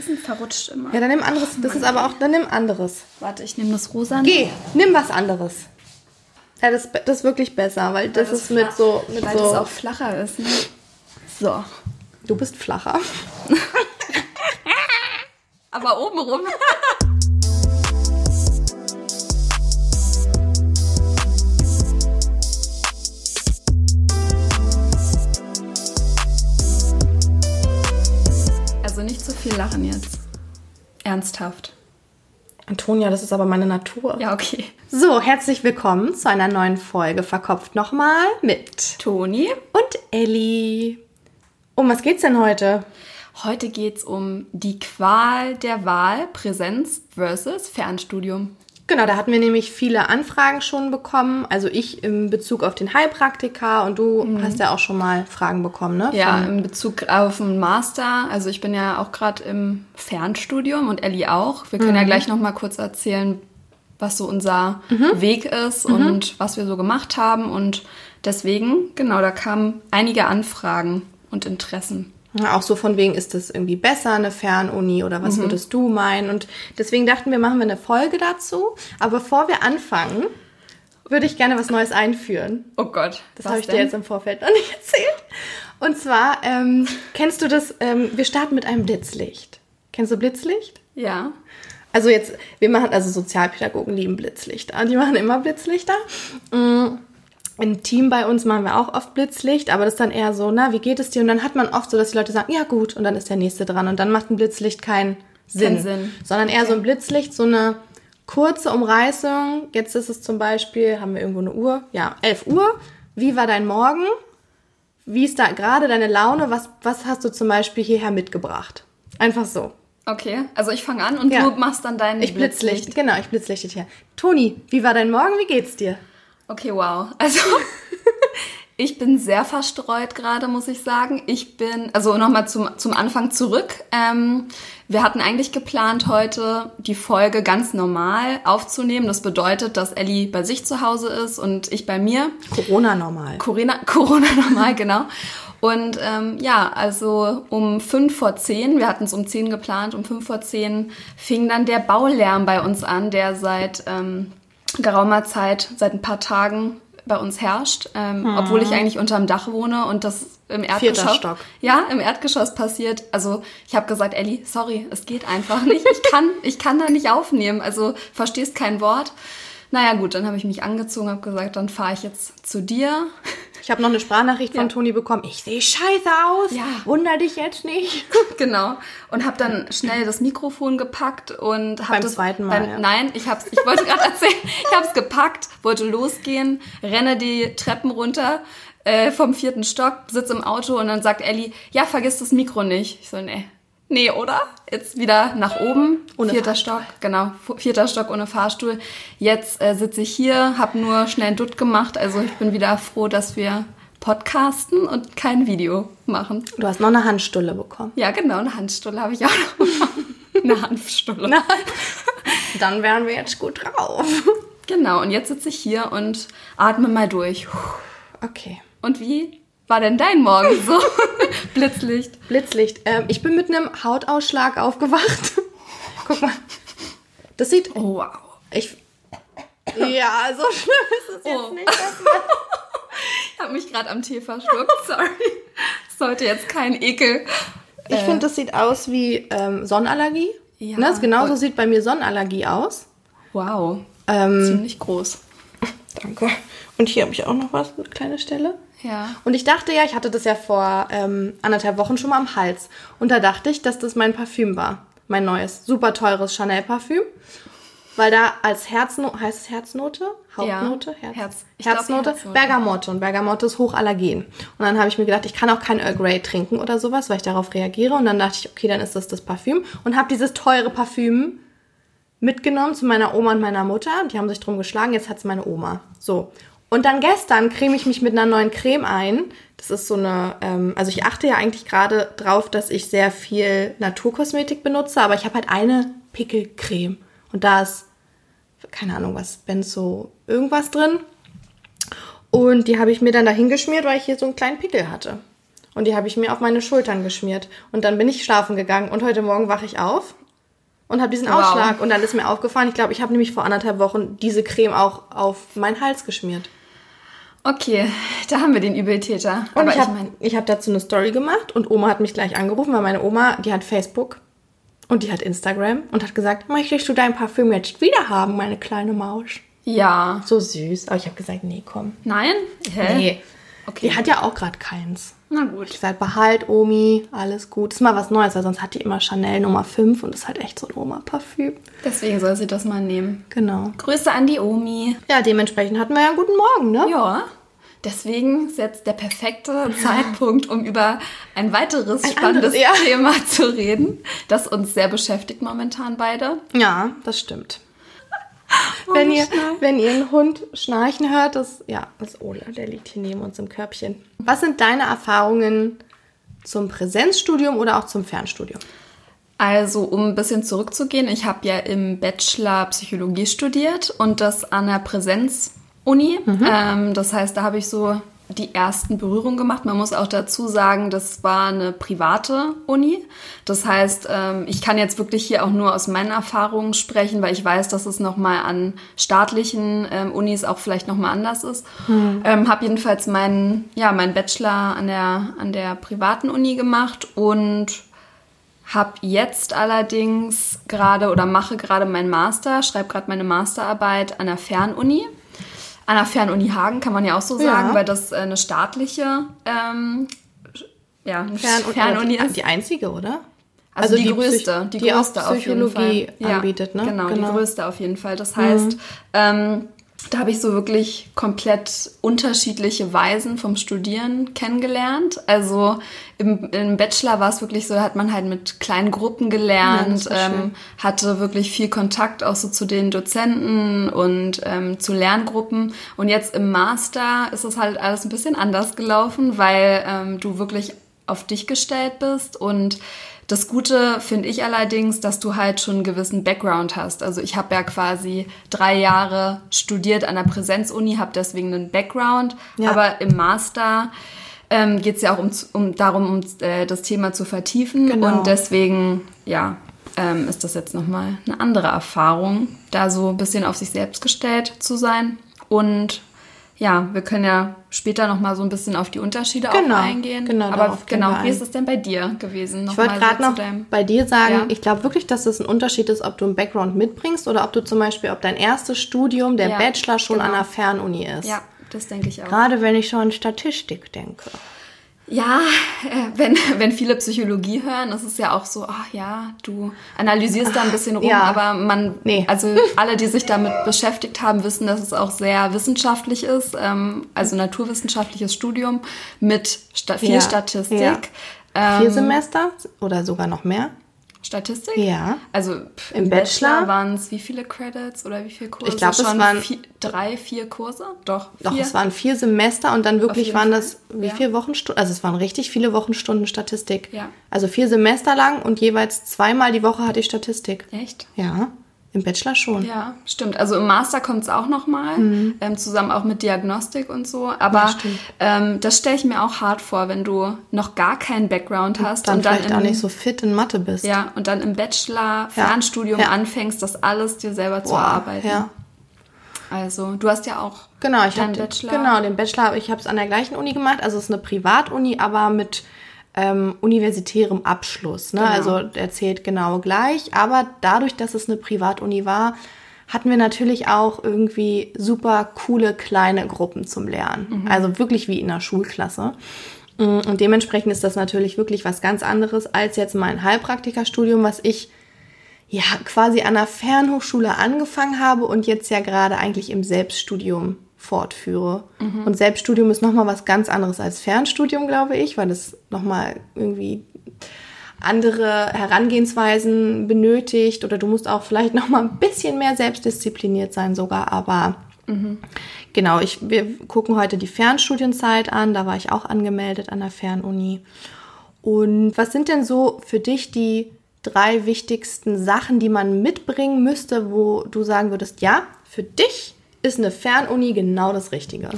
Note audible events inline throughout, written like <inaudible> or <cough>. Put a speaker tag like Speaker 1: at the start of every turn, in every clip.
Speaker 1: Kissen verrutscht immer.
Speaker 2: Ja, dann nimm anderes. Das ist aber auch, dann nimm anderes.
Speaker 1: Warte, ich nehme das rosa.
Speaker 2: Geh, nimm was anderes. Ja, das, das ist wirklich besser, weil das, ist mit so, mit
Speaker 1: Weil
Speaker 2: so.
Speaker 1: das auch flacher ist, ne? So.
Speaker 2: du bist flacher. <laughs>
Speaker 1: Aber obenrum. <laughs> Also nicht zu viel lachen jetzt. Ernsthaft.
Speaker 2: Antonia, das ist aber meine Natur.
Speaker 1: Ja, okay.
Speaker 2: So, herzlich willkommen zu einer neuen Folge Verkopft nochmal mit
Speaker 1: Toni,
Speaker 2: und Elli. Um was geht's denn heute?
Speaker 1: heute geht's um die Qual der Wahl, Präsenz versus Fernstudium.
Speaker 2: Genau, da hatten wir nämlich viele Anfragen schon bekommen. Also ich in Bezug auf den Heilpraktiker und du hast ja auch schon mal Fragen bekommen, ne?
Speaker 1: Ja,
Speaker 2: Von-
Speaker 1: in Bezug auf den Master. Also ich bin ja auch gerade im Fernstudium und Ellie auch. Wir können ja gleich noch mal kurz erzählen, was so unser Weg ist und was wir so gemacht haben. Und deswegen, genau, da kamen einige Anfragen und Interessen.
Speaker 2: Auch so von wegen, ist das irgendwie besser, eine Fernuni oder was würdest du meinen? Und deswegen dachten wir, machen wir eine Folge dazu. Aber bevor wir anfangen, würde ich gerne was Neues einführen.
Speaker 1: Oh Gott,
Speaker 2: Das habe ich dir jetzt im Vorfeld noch nicht <laughs> erzählt. Und zwar, ähm, kennst du das, ähm, wir starten mit einem Blitzlicht. Kennst du Blitzlicht?
Speaker 1: Ja.
Speaker 2: Also jetzt, wir machen, also Sozialpädagogen lieben Blitzlichter. Die machen immer Blitzlichter. Mm, Im Team bei uns machen wir auch oft Blitzlicht, aber das ist dann eher so, na, wie geht es dir? Und dann hat man oft so, dass die Leute sagen, ja gut, und dann ist der nächste dran. Und dann macht ein Blitzlicht keinen Sinn.
Speaker 1: Keinen Sinn.
Speaker 2: Sondern eher so ein Blitzlicht, so eine kurze Umreißung. Jetzt ist es zum Beispiel, haben wir irgendwo eine Uhr? Ja, 11 Uhr. Wie war dein Morgen? Wie ist da gerade deine Laune? Was, was hast du zum Beispiel hierher mitgebracht? Einfach so.
Speaker 1: Okay, also ich fange an und
Speaker 2: Ja.
Speaker 1: du machst dann dein
Speaker 2: Ich blitzlicht. Genau, ich blitzlichte hier. Toni, wie war dein Morgen? Wie geht's dir?
Speaker 1: Okay, wow. Also <laughs> ich bin sehr verstreut gerade, muss ich sagen. Ich bin, also nochmal zum, zum Anfang zurück. Ähm, wir hatten eigentlich geplant, heute die Folge ganz normal aufzunehmen. Das bedeutet, dass Ellie bei sich zu Hause ist und ich bei mir.
Speaker 2: Corona normal.
Speaker 1: Corona, <laughs> Corona normal, genau. Und ähm, ja, also um fünf vor zehn, wir hatten es um zehn geplant, um fünf vor zehn fing dann der Baulärm bei uns an, der seit ähm, geraumer Zeit, seit ein paar Tagen bei uns herrscht, ähm, obwohl ich eigentlich unterm Dach wohne und das im Erdgeschoss.
Speaker 2: Stock.
Speaker 1: Ja, im Erdgeschoss passiert. Also ich habe gesagt, Ellie, sorry, es geht einfach nicht. Ich kann, <laughs> ich kann da nicht aufnehmen. Also verstehst kein Wort. Naja gut, dann habe ich mich angezogen, habe gesagt, dann fahre ich jetzt zu dir.
Speaker 2: Ich habe noch eine Sprachnachricht von
Speaker 1: Ja.
Speaker 2: Toni bekommen. Ich sehe scheiße aus.
Speaker 1: Ja.
Speaker 2: Wunder dich jetzt nicht. <laughs>
Speaker 1: genau. Und habe dann schnell das Mikrofon gepackt und habe
Speaker 2: Beim
Speaker 1: das
Speaker 2: zweiten Mal, ja.
Speaker 1: Nein, ich hab's, ich wollte gerade erzählen, ich habe es gepackt, wollte losgehen, renne die Treppen runter äh, vom vierten Stock, sitze im Auto und dann sagt Ellie, ja, vergiss das Mikro nicht. Ich so, nee. Nee, oder? Jetzt wieder nach oben,
Speaker 2: Ohne
Speaker 1: vierter
Speaker 2: Fahrstuhl.
Speaker 1: Stock, genau, vierter Stock ohne Fahrstuhl. Jetzt äh, sitze ich hier, habe nur schnell ein Dutt gemacht, also ich bin wieder froh, dass wir podcasten und kein Video machen.
Speaker 2: Du hast noch eine Handstulle bekommen.
Speaker 1: Ja, genau, eine Handstulle habe ich auch noch. eine Hanfstulle. <laughs>
Speaker 2: Na, dann wären wir jetzt gut drauf.
Speaker 1: Genau, und jetzt sitze ich hier und atme mal durch.
Speaker 2: Okay.
Speaker 1: Und wie war denn dein Morgen so? <laughs> Blitzlicht.
Speaker 2: Blitzlicht. Ähm, ich bin mit einem Hautausschlag aufgewacht. <laughs> Guck mal. Das sieht.
Speaker 1: Oh, wow.
Speaker 2: Ich. Ja, so schlimm ist es jetzt
Speaker 1: Oh.
Speaker 2: nicht. <laughs>
Speaker 1: Ich habe mich gerade am Tee verschluckt, sorry. Das sollte jetzt kein Ekel.
Speaker 2: Ich finde, das sieht aus wie ähm, Sonnenallergie.
Speaker 1: Ja.
Speaker 2: Ne? das Genauso
Speaker 1: Und-
Speaker 2: sieht bei mir Sonnenallergie aus.
Speaker 1: Wow.
Speaker 2: Ähm,
Speaker 1: Ziemlich groß.
Speaker 2: danke. Und hier habe ich auch noch was, eine kleine Stelle.
Speaker 1: Ja.
Speaker 2: Und ich dachte ja, ich hatte das ja vor ähm, anderthalb Wochen schon mal am Hals. Und da dachte ich, dass das mein Parfüm war. Mein neues, super teures Chanel-Parfüm. Weil da als Herznote, heißt es Herznote? Hauptnote?
Speaker 1: Ja,
Speaker 2: Herz,
Speaker 1: Herz. Ich glaub,
Speaker 2: Herznote?
Speaker 1: Herznote.
Speaker 2: Bergamotte. Und Bergamotte ist hochallergen. Und dann habe ich mir gedacht, ich kann auch kein Earl Grey trinken oder sowas, weil ich darauf reagiere. Und dann dachte ich, okay, dann ist das das Parfüm. Und habe dieses teure Parfüm mitgenommen zu meiner Oma und meiner Mutter. Die haben sich drum geschlagen, jetzt hat's meine Oma. So. Und dann gestern creme ich mich mit einer neuen Creme ein. Das ist so eine, ähm, also ich achte ja eigentlich gerade drauf, dass ich sehr viel Naturkosmetik benutze, aber ich habe halt eine Pickelcreme. Und da ist, keine Ahnung was, Benzo irgendwas drin. Und die habe ich mir dann dahin geschmiert, weil ich hier so einen kleinen Pickel hatte. Und die habe ich mir auf meine Schultern geschmiert. Und dann bin ich schlafen gegangen. Und heute Morgen wache ich auf und habe diesen
Speaker 1: Wow.
Speaker 2: Ausschlag. Und dann ist mir aufgefallen, ich glaube, ich habe nämlich vor anderthalb Wochen diese Creme auch auf meinen Hals geschmiert.
Speaker 1: Okay, da haben wir den Übeltäter.
Speaker 2: Und
Speaker 1: Aber
Speaker 2: ich habe ich hab dazu eine Story gemacht und Oma hat mich gleich angerufen, weil meine Oma, die hat Facebook und die hat Instagram und hat gesagt, möchtest du dein Parfüm jetzt wieder haben, meine kleine Maus?
Speaker 1: ja.
Speaker 2: So süß. Aber ich habe gesagt, nee, komm.
Speaker 1: Nein? Hä?
Speaker 2: Nee.
Speaker 1: Okay.
Speaker 2: Die hat ja auch gerade keins.
Speaker 1: Na
Speaker 2: Ich
Speaker 1: gut.
Speaker 2: gesagt, behalt Omi, alles gut. ist mal was Neues, weil sonst hat die immer Chanel Nummer 5 und ist halt echt so ein Oma-Parfüm.
Speaker 1: Deswegen soll sie das mal nehmen.
Speaker 2: Genau.
Speaker 1: Grüße an die Omi.
Speaker 2: Ja, dementsprechend hatten wir ja einen guten Morgen, ne?
Speaker 1: Ja. Deswegen ist jetzt der perfekte Zeitpunkt, um über ein weiteres
Speaker 2: Ein
Speaker 1: spannendes
Speaker 2: anderes, ja.
Speaker 1: Thema zu reden, das uns sehr beschäftigt momentan beide.
Speaker 2: Ja, das stimmt. Wenn, ihr, wenn ihr einen Hund schnarchen hört, das, ja, das ist Ole, der liegt hier neben uns im Körbchen. Was sind deine Erfahrungen zum Präsenzstudium oder auch zum Fernstudium?
Speaker 1: Also, um ein bisschen zurückzugehen, ich habe ja im Bachelor Psychologie studiert und das an der Präsenzuni. Ähm, das heißt, da habe ich so die ersten Berührungen gemacht. Man muss auch dazu sagen, das war eine private Uni. Das heißt, ähm, ich kann jetzt wirklich hier auch nur aus meinen Erfahrungen sprechen, weil ich weiß, dass es nochmal an staatlichen ähm, Unis auch vielleicht nochmal anders ist. Ähm, habe jedenfalls meinen, ja, meinen Bachelor an der, an der privaten Uni gemacht und habe jetzt allerdings gerade oder mache gerade meinen Master, schreibe gerade meine Masterarbeit an der Fernuni. An der Fernuni Hagen kann man ja auch so sagen,
Speaker 2: Ja.
Speaker 1: weil das äh, eine staatliche ähm, ja, eine
Speaker 2: Fern-
Speaker 1: Fernuni
Speaker 2: die,
Speaker 1: ist.
Speaker 2: Die einzige, oder?
Speaker 1: Also, die,
Speaker 2: die
Speaker 1: größte, die,
Speaker 2: die
Speaker 1: größte auf jeden Fall.
Speaker 2: anbietet, ne?
Speaker 1: Genau,
Speaker 2: Genau.
Speaker 1: die größte auf jeden Fall. Das heißt, ähm, da habe ich so wirklich komplett unterschiedliche Weisen vom Studieren kennengelernt. Also im, im Bachelor war es wirklich so, hat man halt mit kleinen Gruppen
Speaker 2: Ja,
Speaker 1: gelernt,
Speaker 2: schön.
Speaker 1: ähm, hatte wirklich viel Kontakt auch so zu den Dozenten und ähm, zu Lerngruppen. Und jetzt im Master ist es halt alles ein bisschen anders gelaufen, weil ähm, du wirklich auf dich gestellt bist und das Gute finde ich allerdings, dass du halt schon einen gewissen Background hast. Also ich habe ja quasi drei Jahre studiert an der Präsenzuni, habe deswegen einen Background,
Speaker 2: Ja.
Speaker 1: aber im Master ähm, geht es ja auch um, um darum, um äh, das Thema zu vertiefen
Speaker 2: Genau.
Speaker 1: und deswegen, ja, ähm, ist das jetzt nochmal eine andere Erfahrung, da so ein bisschen auf sich selbst gestellt zu sein und ja, wir können ja später nochmal so ein bisschen auf die Unterschiede
Speaker 2: Genau,
Speaker 1: auch eingehen.
Speaker 2: genau,
Speaker 1: Aber genau, wie ist es denn bei dir gewesen?
Speaker 2: Ich wollte gerade
Speaker 1: so
Speaker 2: noch bei dir sagen,
Speaker 1: Ja.
Speaker 2: ich glaube wirklich, dass es ein Unterschied ist, ob du einen Background mitbringst oder ob du zum Beispiel, ob dein erstes Studium, der
Speaker 1: Ja,
Speaker 2: Bachelor schon
Speaker 1: genau.
Speaker 2: an einer Fernuni ist.
Speaker 1: Ja, das denke ich auch.
Speaker 2: Gerade wenn ich schon an Statistik denke.
Speaker 1: Ja, äh, wenn, <laughs> wenn viele Psychologie hören, ist es ja auch so, ach ja, du analysierst da ein bisschen rum,
Speaker 2: Ja.
Speaker 1: aber man,
Speaker 2: Nee.
Speaker 1: also alle, die sich damit beschäftigt haben, wissen, dass es auch sehr wissenschaftlich ist, ähm, also naturwissenschaftliches Studium mit Sta viel
Speaker 2: Ja,
Speaker 1: Statistik.
Speaker 2: ja.
Speaker 1: Ähm,
Speaker 2: Vier Semester oder sogar noch mehr?
Speaker 1: Statistik?
Speaker 2: Ja.
Speaker 1: Also pff,
Speaker 2: Im
Speaker 1: im
Speaker 2: Bachelor?
Speaker 1: Bachelor waren es wie viele Credits oder wie viele Kurse?
Speaker 2: Ich glaub, es waren-
Speaker 1: vier, drei, vier Kurse? Doch,
Speaker 2: Doch,
Speaker 1: vier.
Speaker 2: es waren vier Semester und dann wirklich waren das, wie
Speaker 1: Ja.
Speaker 2: viele Wochenstunden? Also es waren richtig viele Wochenstunden Statistik.
Speaker 1: Ja.
Speaker 2: Also vier Semester lang und jeweils zweimal die Woche hatte ich Statistik.
Speaker 1: Echt?
Speaker 2: Ja, im Bachelor schon.
Speaker 1: Ja, stimmt. Also im Master kommt es auch nochmal, ähm, zusammen auch mit Diagnostik und so. Aber
Speaker 2: Mhm. Ja,
Speaker 1: ähm, das stelle ich mir auch hart vor, wenn du noch gar keinen Background hast
Speaker 2: Dann
Speaker 1: und dann
Speaker 2: vielleicht
Speaker 1: im,
Speaker 2: auch nicht so fit in Mathe bist.
Speaker 1: ja und dann im Bachelor Fernstudium
Speaker 2: Ja.
Speaker 1: anfängst, das alles dir selber zu
Speaker 2: Boah,
Speaker 1: erarbeiten.
Speaker 2: Ja.
Speaker 1: Also du hast ja auch
Speaker 2: Genau, ich
Speaker 1: deinen
Speaker 2: habe
Speaker 1: Bachelor.
Speaker 2: genau den Bachelor. Ich habe es an der gleichen Uni gemacht. Also es ist eine Privatuni, aber mit ähm, universitärem Abschluss. Ne?
Speaker 1: Genau.
Speaker 2: Also der zählt genau gleich. Aber dadurch, dass es eine Privatuni war, hatten wir natürlich auch irgendwie super coole kleine Gruppen zum Lernen. Also wirklich wie in einer Schulklasse. Mm, Und dementsprechend ist das natürlich wirklich was ganz anderes als jetzt mein Heilpraktikerstudium, was ich ja quasi an der Fernhochschule angefangen habe und jetzt ja gerade eigentlich im Selbststudium fortführe. Und Selbststudium ist nochmal was ganz anderes als Fernstudium, glaube ich, weil es nochmal irgendwie andere Herangehensweisen benötigt oder du musst auch vielleicht nochmal ein bisschen mehr selbstdiszipliniert sein sogar, aber Genau, ich, wir gucken heute die Fernstudienzeit an. Da war ich auch angemeldet an der Fernuni. Und was sind denn so für dich die drei wichtigsten Sachen, die man mitbringen müsste, wo du sagen würdest, ja, für dich ist eine Fernuni genau das Richtige?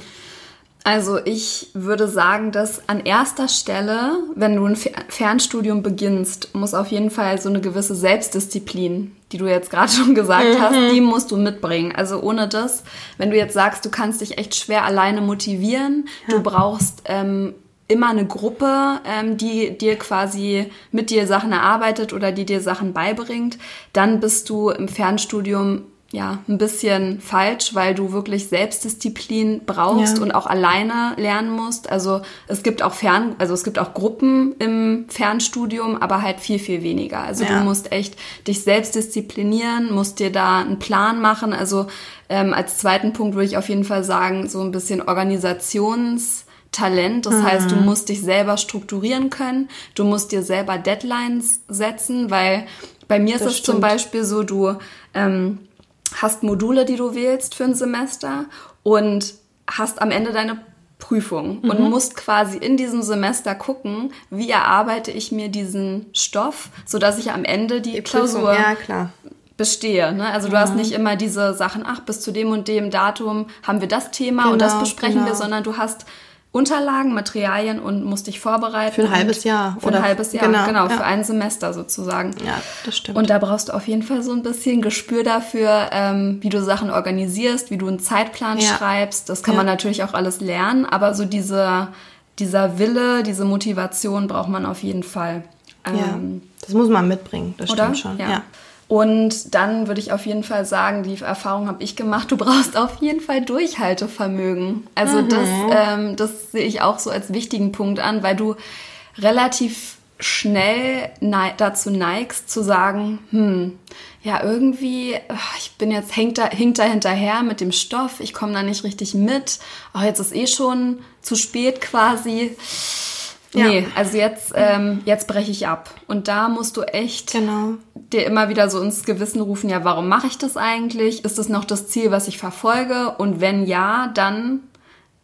Speaker 1: Also ich würde sagen, dass an erster Stelle, wenn du ein Fernstudium beginnst, muss auf jeden Fall so eine gewisse Selbstdisziplin, die du jetzt gerade <laughs> schon gesagt mhm. hast, die musst du mitbringen. Also ohne das, wenn du jetzt sagst, du kannst dich echt schwer alleine motivieren, ja. du brauchst ähm, immer eine Gruppe, ähm, die dir quasi mit dir Sachen erarbeitet oder die dir Sachen beibringt, dann bist du im Fernstudium ja, ein bisschen falsch, weil du wirklich Selbstdisziplin brauchst ja. und auch alleine lernen musst. Also es gibt auch Fern, also es gibt auch Gruppen im Fernstudium, aber halt viel, viel weniger. Also ja. du musst echt dich selbst disziplinieren, musst dir da einen Plan machen. Also ähm, als zweiten Punkt würde ich auf jeden Fall sagen, so ein bisschen Organisationstalent. Das mhm. heißt, du musst dich selber strukturieren können. Du musst dir selber Deadlines setzen, weil bei mir das ist es stimmt. zum Beispiel so, du ähm, hast Module, die du wählst für ein Semester und hast am Ende deine Prüfung mhm. und musst quasi in diesem Semester gucken, wie erarbeite ich mir diesen Stoff, sodass ich am Ende die, die Klausur
Speaker 2: ja,
Speaker 1: bestehe. Ne? Also du hast nicht immer diese Sachen, ach, bis zu dem und dem Datum haben wir das Thema genau, und das genau, besprechen genau. wir, sondern du hast Unterlagen, Materialien und musst dich vorbereiten.
Speaker 2: Für ein halbes Jahr.
Speaker 1: Für ein halbes Jahr, genau, genau ja. für ein Semester sozusagen.
Speaker 2: Ja, das stimmt.
Speaker 1: Und da brauchst du auf jeden Fall so ein bisschen Gespür dafür, ähm, wie du Sachen organisierst, wie du einen Zeitplan ja. schreibst. Das kann ja. man natürlich auch alles lernen, aber so diese, dieser Wille, diese Motivation braucht man auf jeden Fall.
Speaker 2: Ähm, ja, das muss man mitbringen, das oder? stimmt schon.
Speaker 1: ja. Und dann würde ich auf jeden Fall sagen, die Erfahrung habe ich gemacht, du brauchst auf jeden Fall Durchhaltevermögen. Also mhm. das, ähm, das sehe ich auch so als wichtigen Punkt an, weil du relativ schnell ne dazu neigst zu sagen, hm, ja, irgendwie, ich bin jetzt, hängt da, hinkt da hinterher mit dem Stoff, ich komme da nicht richtig mit, oh, jetzt ist eh schon zu spät quasi. Ja. Nee, also jetzt, ähm, jetzt breche ich ab. Und da musst du echt
Speaker 2: genau.
Speaker 1: Dir immer wieder so ins Gewissen rufen, ja, warum mache ich das eigentlich? Ist das noch das Ziel, was ich verfolge? Und wenn ja, dann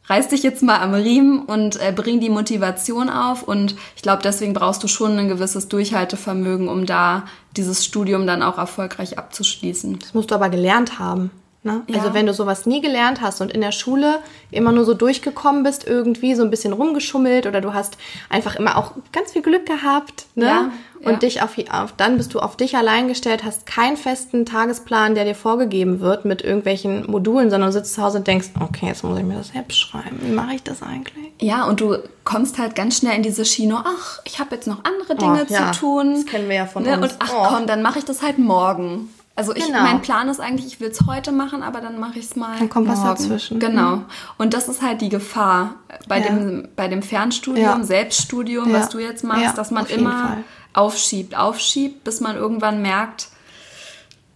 Speaker 1: reiß dich jetzt mal am Riemen und äh, bring die Motivation auf. Und ich glaube, deswegen brauchst du schon ein gewisses Durchhaltevermögen, um da dieses Studium dann auch erfolgreich abzuschließen.
Speaker 2: Das musst du aber gelernt haben. Ne? Ja. Also wenn du sowas nie gelernt hast und in der Schule immer nur so durchgekommen bist, irgendwie so ein bisschen rumgeschummelt oder du hast einfach immer auch ganz viel Glück gehabt ne? Ja, und ja. dich auf, auf, dann bist du auf dich allein gestellt, hast keinen festen Tagesplan, der dir vorgegeben wird mit irgendwelchen Modulen, sondern sitzt zu Hause und denkst, okay, jetzt muss ich mir das selbst schreiben. Wie mache ich das eigentlich?
Speaker 1: Ja, und du kommst halt ganz schnell in diese Schiene, ach, ich habe jetzt noch andere Dinge oh, zu tun.
Speaker 2: Das kennen wir ja von ne? uns.
Speaker 1: Und ach oh. komm, dann mache ich das halt morgen. Also ich, genau. mein Plan ist eigentlich, ich will es heute machen, aber dann mache ich es mal.
Speaker 2: Dann kommt morgen. was dazwischen.
Speaker 1: Genau. Mhm. Und das ist halt die Gefahr bei, ja. dem, bei dem Fernstudium, ja. Selbststudium, ja. was du jetzt machst, dass man immer aufschiebt, aufschiebt, bis man irgendwann merkt,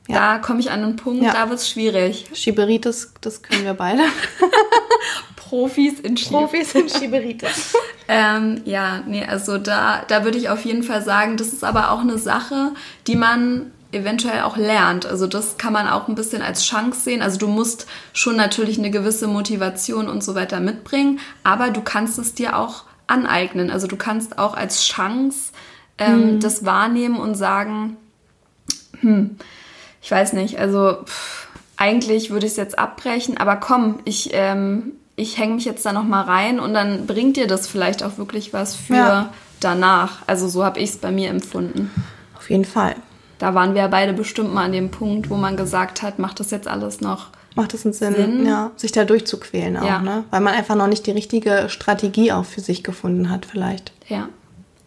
Speaker 1: da komme ich an einen Punkt, da wird es schwierig.
Speaker 2: Schieberitis, das können wir beide. <laughs>
Speaker 1: Profis in
Speaker 2: Schieb Profis in Schieberitis. <laughs>
Speaker 1: ähm, ja, nee, also da, da würde ich auf jeden Fall sagen, das ist aber auch eine Sache, die man eventuell auch lernt. Also das kann man auch ein bisschen als Chance sehen. Also du musst schon natürlich eine gewisse Motivation und so weiter mitbringen, aber du kannst es dir auch aneignen. Also du kannst auch als Chance ähm, mhm. das wahrnehmen und sagen, hm, ich weiß nicht, also pff, eigentlich würde ich es jetzt abbrechen, aber komm, ich, ähm, ich hänge mich jetzt da nochmal rein und dann bringt dir das vielleicht auch wirklich was für ja. danach. Also so habe ich es bei mir empfunden.
Speaker 2: Auf jeden Fall
Speaker 1: da waren wir beide bestimmt mal an dem Punkt, wo man gesagt hat, macht das jetzt alles noch
Speaker 2: Macht es einen Sinn, Sinn? Ja, sich da durchzuquälen auch, ja. ne? Weil man einfach noch nicht die richtige Strategie auch für sich gefunden hat, vielleicht.
Speaker 1: Ja.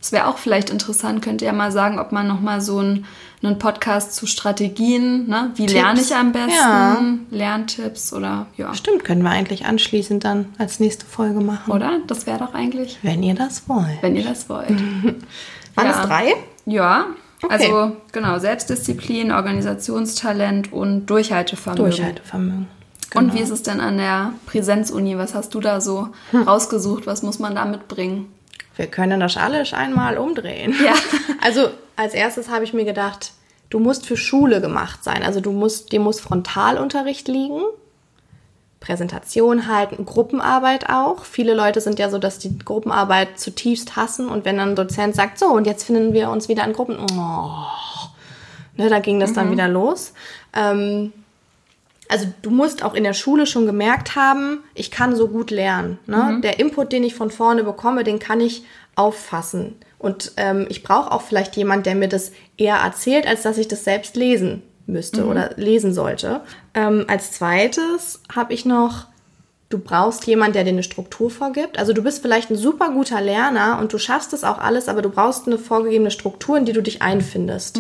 Speaker 1: Es wäre auch vielleicht interessant, könnt ihr ja mal sagen, ob man nochmal so einen, einen Podcast zu Strategien, ne? Wie Tipps. lerne ich am besten? Ja. Lerntipps oder ja.
Speaker 2: Stimmt, können wir eigentlich anschließend dann als nächste Folge machen.
Speaker 1: Oder? Das wäre doch eigentlich.
Speaker 2: Wenn ihr das wollt.
Speaker 1: Wenn ihr das wollt. <laughs>
Speaker 2: Waren ja. es drei?
Speaker 1: Ja, Okay. Also genau, Selbstdisziplin, Organisationstalent und Durchhaltevermögen.
Speaker 2: Durchhaltevermögen.
Speaker 1: Genau. Und wie ist es denn an der Präsenzuni? Was hast du da so hm. rausgesucht? Was muss man da mitbringen?
Speaker 2: Wir können das alles einmal umdrehen.
Speaker 1: Ja. <laughs>
Speaker 2: Also als erstes habe ich mir gedacht, du musst für Schule gemacht sein. Also du musst, dir muss Frontalunterricht liegen. Präsentation halten, Gruppenarbeit auch. Viele Leute sind ja so, dass die Gruppenarbeit zutiefst hassen und wenn dann ein Dozent sagt, so und jetzt finden wir uns wieder in Gruppen, oh, ne, da ging das mhm. dann wieder los. Ähm, also du musst auch in der Schule schon gemerkt haben, ich kann so gut lernen. Ne? Der Input, den ich von vorne bekomme, den kann ich auffassen. Und ähm, ich brauche auch vielleicht jemand, der mir das eher erzählt, als dass ich das selbst lesen müsste oder lesen sollte. Ähm, als zweites habe ich noch, du brauchst jemand, der dir eine Struktur vorgibt. Also du bist vielleicht ein super guter Lerner und du schaffst es auch alles, aber du brauchst eine vorgegebene Struktur, in die du dich einfindest.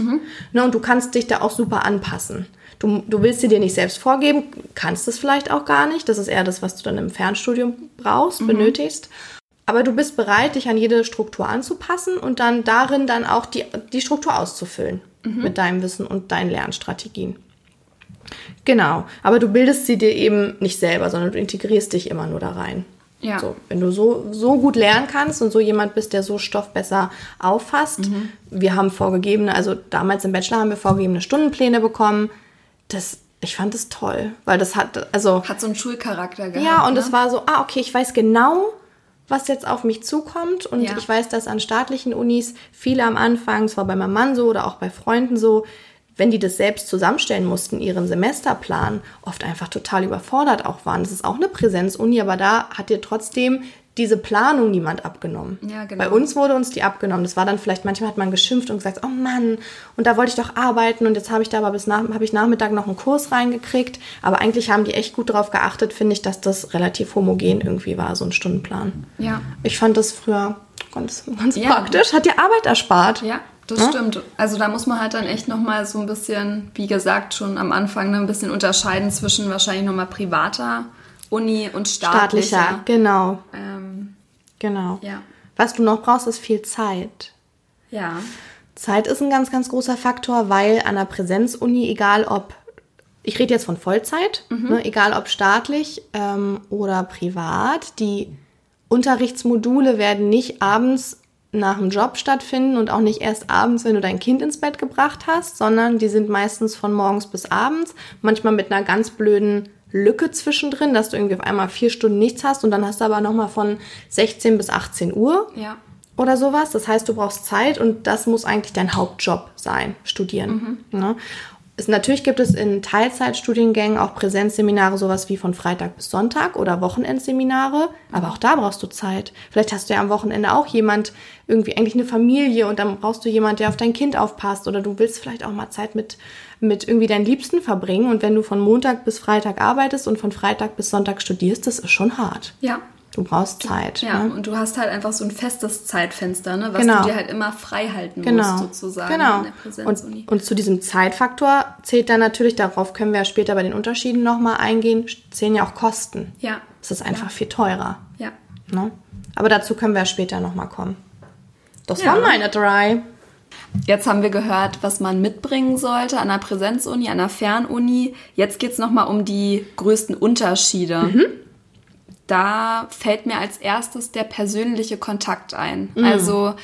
Speaker 2: Ne, und du kannst dich da auch super anpassen. Du, du willst sie dir nicht selbst vorgeben, kannst es vielleicht auch gar nicht. Das ist eher das, was du dann im Fernstudium brauchst, benötigst. Aber du bist bereit, dich an jede Struktur anzupassen und dann darin dann auch die, die Struktur auszufüllen mit deinem Wissen und deinen Lernstrategien. Genau, aber du bildest sie dir eben nicht selber, sondern du integrierst dich immer nur da rein.
Speaker 1: Ja.
Speaker 2: So, wenn du so, so gut lernen kannst und so jemand bist, der so Stoff besser auffasst. Wir haben vorgegebene, also damals im Bachelor haben wir vorgegebene Stundenpläne bekommen. Das, ich fand das toll, weil das hat, also
Speaker 1: Hat so einen Schulcharakter gehabt.
Speaker 2: ja, und
Speaker 1: ne?
Speaker 2: es war so, ah, okay, ich weiß genau, was jetzt auf mich zukommt. Und
Speaker 1: Ja.
Speaker 2: ich weiß, dass an staatlichen Unis viele am Anfang, zwar bei meinem Mann so oder auch bei Freunden so, wenn die das selbst zusammenstellen mussten, ihren Semesterplan, oft einfach total überfordert auch waren. Das ist auch eine Präsenzuni, aber da hat dir trotzdem diese Planung niemand abgenommen.
Speaker 1: Ja, genau.
Speaker 2: Bei uns wurde uns die abgenommen. Das war dann vielleicht, manchmal hat man geschimpft und gesagt, oh Mann, und da wollte ich doch arbeiten und jetzt habe ich da aber bis nach, habe ich Nachmittag noch einen Kurs reingekriegt. Aber eigentlich haben die echt gut darauf geachtet, finde ich, dass das relativ homogen irgendwie war, so ein Stundenplan.
Speaker 1: Ja.
Speaker 2: Ich fand das früher ganz, ganz
Speaker 1: Ja.
Speaker 2: praktisch, hat dir Arbeit erspart.
Speaker 1: Ja, das
Speaker 2: Ne?
Speaker 1: stimmt. Also da muss man halt dann echt nochmal so ein bisschen, wie gesagt, schon am Anfang ne, ein bisschen unterscheiden zwischen wahrscheinlich nochmal privater Uni und staatlicher.
Speaker 2: Staatlicher, genau,
Speaker 1: Ähm,
Speaker 2: genau.
Speaker 1: ja.
Speaker 2: Was du noch brauchst, ist viel Zeit.
Speaker 1: Ja.
Speaker 2: Zeit ist ein ganz, ganz großer Faktor, weil an der Präsenzuni, egal ob, ich rede jetzt von Vollzeit, ne, egal ob staatlich ähm, oder privat, die Unterrichtsmodule werden nicht abends nach dem Job stattfinden und auch nicht erst abends, wenn du dein Kind ins Bett gebracht hast, sondern die sind meistens von morgens bis abends, manchmal mit einer ganz blöden Lücke zwischendrin, dass du irgendwie auf einmal vier Stunden nichts hast und dann hast du aber nochmal von 16 bis 18 Uhr
Speaker 1: Ja.
Speaker 2: oder sowas. Das heißt, du brauchst Zeit und das muss eigentlich dein Hauptjob sein, studieren. Ne? Es, natürlich gibt es in Teilzeitstudiengängen auch Präsenzseminare, sowas wie von Freitag bis Sonntag oder Wochenendseminare, aber auch da brauchst du Zeit. Vielleicht hast du ja am Wochenende auch jemand, irgendwie eigentlich eine Familie und dann brauchst du jemand, der auf dein Kind aufpasst oder du willst vielleicht auch mal Zeit mit, mit irgendwie deinen Liebsten verbringen und wenn du von Montag bis Freitag arbeitest und von Freitag bis Sonntag studierst, das ist schon hart.
Speaker 1: Ja.
Speaker 2: Du brauchst Zeit.
Speaker 1: Ja,
Speaker 2: ne?
Speaker 1: und du hast halt einfach so ein festes Zeitfenster, ne, was
Speaker 2: Genau.
Speaker 1: du dir halt immer frei halten
Speaker 2: Genau.
Speaker 1: musst, sozusagen
Speaker 2: genau.
Speaker 1: in der Präsenzuni.
Speaker 2: Und, und zu diesem Zeitfaktor zählt dann natürlich, darauf können wir ja später bei den Unterschieden nochmal eingehen, zählen ja auch Kosten.
Speaker 1: ja.
Speaker 2: Es ist einfach viel teurer.
Speaker 1: Ja.
Speaker 2: Ne? Aber dazu können wir ja später nochmal kommen. Das
Speaker 1: Ja.
Speaker 2: waren meine drei.
Speaker 1: Jetzt haben wir gehört, was man mitbringen sollte an der Präsenzuni, an der Fernuni. Jetzt geht's noch nochmal um die größten Unterschiede.
Speaker 2: Mhm.
Speaker 1: Da fällt mir als erstes der persönliche Kontakt ein. Also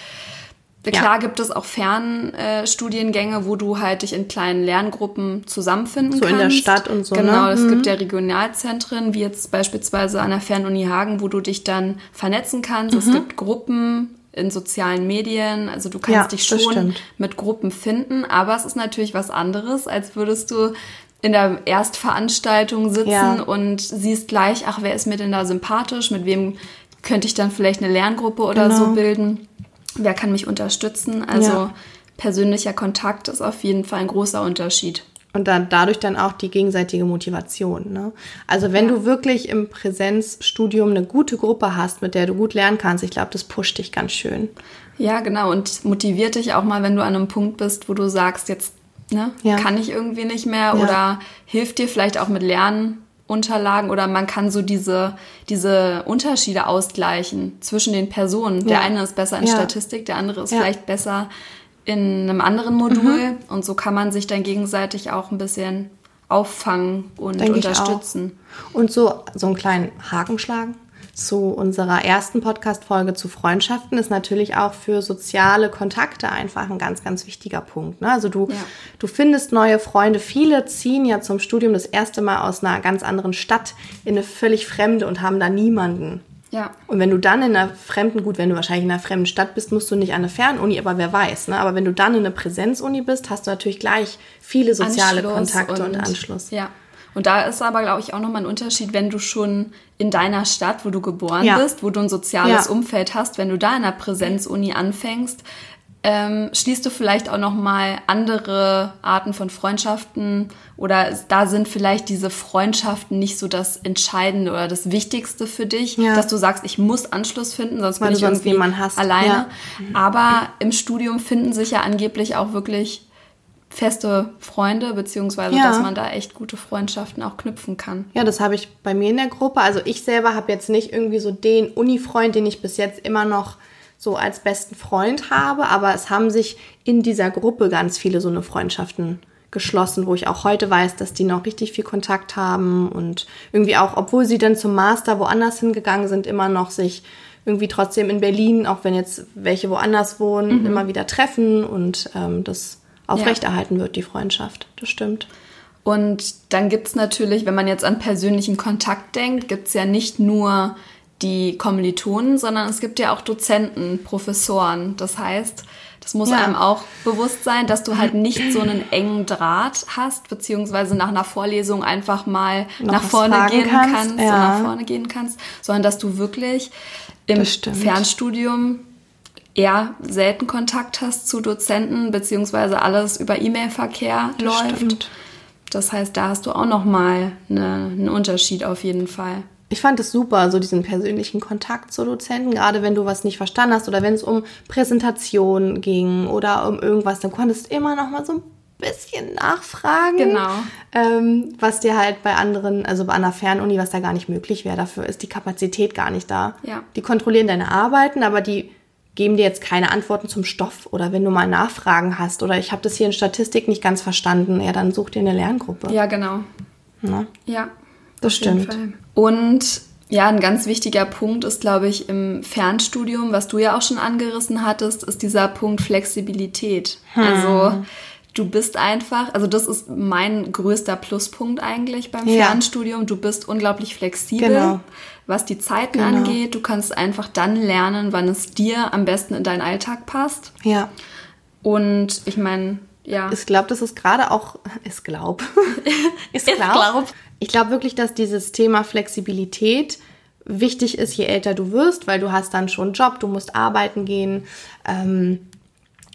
Speaker 1: klar gibt es auch Fernstudiengänge, wo du halt dich in kleinen Lerngruppen zusammenfinden
Speaker 2: So in
Speaker 1: kannst.
Speaker 2: der Stadt und so,
Speaker 1: Genau,
Speaker 2: ne?
Speaker 1: es gibt ja Regionalzentren, wie jetzt beispielsweise an der Fernuni Hagen, wo du dich dann vernetzen kannst. Es gibt Gruppen in sozialen Medien, also du kannst
Speaker 2: Ja,
Speaker 1: dich schon mit Gruppen finden, aber es ist natürlich was anderes, als würdest du in der Erstveranstaltung sitzen
Speaker 2: Ja.
Speaker 1: und siehst gleich, ach, wer ist mir denn da sympathisch, mit wem könnte ich dann vielleicht eine Lerngruppe oder
Speaker 2: Genau.
Speaker 1: so bilden, wer kann mich unterstützen, also
Speaker 2: Ja.
Speaker 1: persönlicher Kontakt ist auf jeden Fall ein großer Unterschied.
Speaker 2: Und dann dadurch dann auch die gegenseitige Motivation. Ne? Also wenn
Speaker 1: Ja.
Speaker 2: du wirklich im Präsenzstudium eine gute Gruppe hast, mit der du gut lernen kannst, ich glaube, das pusht dich ganz schön.
Speaker 1: Ja, genau. Und motiviert dich auch mal, wenn du an einem Punkt bist, wo du sagst, jetzt ne,
Speaker 2: Ja.
Speaker 1: kann ich irgendwie nicht mehr
Speaker 2: Ja.
Speaker 1: oder hilft dir vielleicht auch mit Lernunterlagen oder man kann so diese, diese Unterschiede ausgleichen zwischen den Personen. Der eine ist besser in. Statistik, der andere ist vielleicht besser in einem anderen Modul
Speaker 2: Mhm.
Speaker 1: und so kann man sich dann gegenseitig auch ein bisschen auffangen und
Speaker 2: auch.
Speaker 1: unterstützen.
Speaker 2: Und so, so einen kleinen Haken schlagen zu unserer ersten Podcast-Folge zu Freundschaften ist natürlich auch für soziale Kontakte einfach ein ganz, ganz wichtiger Punkt. Ne? Also du,
Speaker 1: Ja.
Speaker 2: du findest neue Freunde. Viele ziehen ja zum Studium das erste Mal aus einer ganz anderen Stadt in eine völlig fremde und haben da niemanden.
Speaker 1: Ja.
Speaker 2: Und wenn du dann in einer fremden, gut, wenn du wahrscheinlich in einer fremden Stadt bist, musst du nicht an eine Fernuni, aber wer weiß, ne? Aber wenn du dann in einer Präsenzuni bist, hast du natürlich gleich viele soziale
Speaker 1: Anschluss
Speaker 2: Kontakte und, Anschluss.
Speaker 1: Ja. Und da ist aber, glaube ich, auch nochmal ein Unterschied, wenn du schon in deiner Stadt, wo du geboren
Speaker 2: Ja.
Speaker 1: bist, wo du ein soziales
Speaker 2: Ja.
Speaker 1: Umfeld hast, wenn du da in der Präsenzuni anfängst, ähm, schließt du vielleicht auch nochmal andere Arten von Freundschaften oder da sind vielleicht diese Freundschaften nicht so das Entscheidende oder das Wichtigste für dich,
Speaker 2: Ja.
Speaker 1: dass du sagst, ich muss Anschluss finden, sonst
Speaker 2: Weil
Speaker 1: bin ich
Speaker 2: sonst
Speaker 1: irgendwie
Speaker 2: hast.
Speaker 1: alleine.
Speaker 2: Ja.
Speaker 1: Aber im Studium finden sich ja angeblich auch wirklich feste Freunde, beziehungsweise
Speaker 2: Ja.
Speaker 1: dass man da echt gute Freundschaften auch knüpfen kann.
Speaker 2: Ja, das habe ich bei mir in der Gruppe. Also ich selber habe jetzt nicht irgendwie so den Uni-Freund, den ich bis jetzt immer noch so als besten Freund habe, aber es haben sich in dieser Gruppe ganz viele so eine Freundschaften geschlossen, wo ich auch heute weiß, dass die noch richtig viel Kontakt haben und irgendwie auch, obwohl sie dann zum Master woanders hingegangen sind, immer noch sich irgendwie trotzdem in Berlin, auch wenn jetzt welche woanders wohnen, immer wieder treffen und ähm, das aufrechterhalten wird, die Freundschaft. Das stimmt.
Speaker 1: Und dann gibt's natürlich, wenn man jetzt an persönlichen Kontakt denkt, gibt's ja nicht nur die Kommilitonen, sondern es gibt ja auch Dozenten, Professoren. Das heißt, das muss
Speaker 2: Ja.
Speaker 1: einem auch bewusst sein, dass du halt <clears throat> nicht so einen engen Draht hast, beziehungsweise nach einer Vorlesung einfach mal
Speaker 2: Noch
Speaker 1: nach vorne gehen
Speaker 2: kannst,
Speaker 1: kannst,
Speaker 2: ja.
Speaker 1: nach vorne gehen kannst, sondern dass du wirklich im. Fernstudium eher selten Kontakt hast zu Dozenten, beziehungsweise alles über E-Mail-Verkehr läuft.
Speaker 2: stimmt.
Speaker 1: Das heißt, da hast du auch noch mal eine, einen Unterschied auf jeden Fall.
Speaker 2: Ich fand es super, so diesen persönlichen Kontakt zu Dozenten, gerade wenn du was nicht verstanden hast oder wenn es um Präsentation ging oder um irgendwas, dann konntest du immer noch mal so ein bisschen nachfragen.
Speaker 1: Genau.
Speaker 2: Ähm, was dir halt bei anderen, also bei einer Fernuni, was da gar nicht möglich wäre. Dafür ist die Kapazität gar nicht da.
Speaker 1: Ja.
Speaker 2: Die kontrollieren deine Arbeiten, aber die geben dir jetzt keine Antworten zum Stoff oder wenn du mal Nachfragen hast oder ich habe das hier in Statistik nicht ganz verstanden, ja, dann such dir eine Lerngruppe.
Speaker 1: Ja, genau.
Speaker 2: Ne?
Speaker 1: Ja,
Speaker 2: Das
Speaker 1: auf jeden
Speaker 2: stimmt.
Speaker 1: Und ja, ein ganz wichtiger Punkt ist, glaube ich, im Fernstudium, was du ja auch schon angerissen hattest, ist dieser Punkt Flexibilität.
Speaker 2: Hm.
Speaker 1: Also du bist einfach, also das ist mein größter Pluspunkt eigentlich beim
Speaker 2: Ja.
Speaker 1: Fernstudium. Du bist unglaublich flexibel,
Speaker 2: Genau.
Speaker 1: was die Zeiten
Speaker 2: Genau.
Speaker 1: angeht. Du kannst einfach dann lernen, wann es dir am besten in deinen Alltag passt.
Speaker 2: Ja.
Speaker 1: Und ich meine, ja.
Speaker 2: Ich glaube, das ist gerade auch, <laughs> ich glaube, ich glaube, ich glaube wirklich, dass dieses Thema Flexibilität wichtig ist, je älter du wirst, weil du hast dann schon einen Job, du musst arbeiten gehen. Ähm,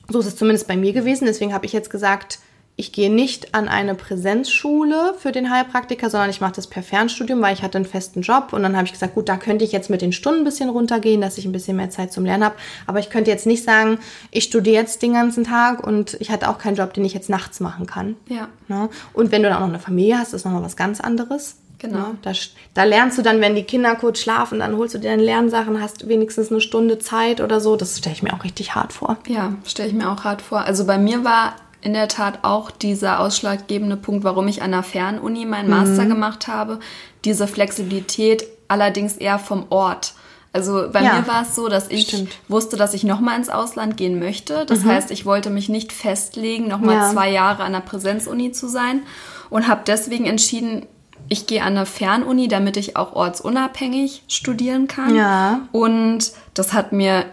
Speaker 2: so ist es zumindest bei mir gewesen. Deswegen habe ich jetzt gesagt, ich gehe nicht an eine Präsenzschule für den Heilpraktiker, sondern ich mache das per Fernstudium, weil ich hatte einen festen Job. Und dann habe ich gesagt, gut, da könnte ich jetzt mit den Stunden ein bisschen runtergehen, dass ich ein bisschen mehr Zeit zum Lernen habe. Aber ich könnte jetzt nicht sagen, ich studiere jetzt den ganzen Tag und ich hatte auch keinen Job, den ich jetzt nachts machen kann.
Speaker 1: Ja.
Speaker 2: Ne? Und wenn du dann auch noch eine Familie hast, ist nochmal was ganz anderes.
Speaker 1: Genau.
Speaker 2: Ne? Da, da lernst du dann, wenn die Kinder kurz schlafen, dann holst du dir deine Lernsachen, hast wenigstens eine Stunde Zeit oder so. Das stelle ich mir auch richtig hart vor.
Speaker 1: Ja, stelle ich mir auch hart vor. Also bei mir war in der Tat auch dieser ausschlaggebende Punkt, warum ich an der Fernuni meinen Master
Speaker 2: Mhm.
Speaker 1: gemacht habe. Diese Flexibilität allerdings eher vom Ort. Also bei
Speaker 2: Ja,
Speaker 1: mir war es so, dass ich
Speaker 2: stimmt.
Speaker 1: wusste, dass ich nochmal ins Ausland gehen möchte. Das heißt, ich wollte mich nicht festlegen, nochmal
Speaker 2: Ja.
Speaker 1: zwei Jahre an der Präsenzuni zu sein und habe deswegen entschieden, ich gehe an eine Fernuni, damit ich auch ortsunabhängig studieren kann.
Speaker 2: Ja.
Speaker 1: Und das hat mir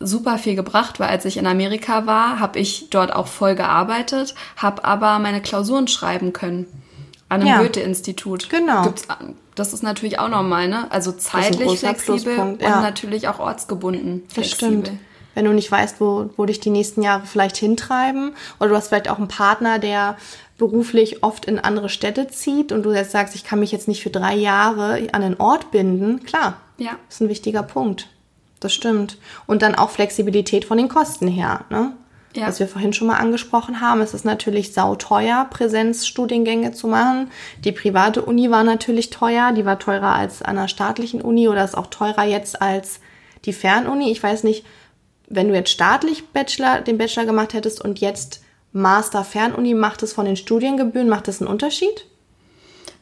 Speaker 1: super viel gebracht, weil als ich in Amerika war, habe ich dort auch voll gearbeitet, habe aber meine Klausuren schreiben können an einem
Speaker 2: Ja.
Speaker 1: Goethe-Institut.
Speaker 2: Genau.
Speaker 1: Gibt's, das ist natürlich auch normal, ne? Also zeitlich flexibel
Speaker 2: Pluspunkt,
Speaker 1: und
Speaker 2: ja.
Speaker 1: natürlich auch ortsgebunden
Speaker 2: Das
Speaker 1: flexibel.
Speaker 2: stimmt. Wenn du nicht weißt, wo, wo dich die nächsten Jahre vielleicht hintreiben oder du hast vielleicht auch einen Partner, der beruflich oft in andere Städte zieht und du jetzt sagst, ich kann mich jetzt nicht für drei Jahre an den Ort binden, klar,
Speaker 1: Ja.
Speaker 2: ist ein wichtiger Punkt. Das stimmt. Und dann auch Flexibilität von den Kosten her, ne?
Speaker 1: Ja.
Speaker 2: Was wir vorhin schon mal angesprochen haben, es ist natürlich sauteuer, Präsenzstudiengänge zu machen. Die private Uni war natürlich teuer, die war teurer als an einer staatlichen Uni oder ist auch teurer jetzt als die Fernuni. Ich weiß nicht, wenn du jetzt staatlich Bachelor, den Bachelor gemacht hättest und jetzt Master Fernuni, macht es von den Studiengebühren, macht es einen Unterschied?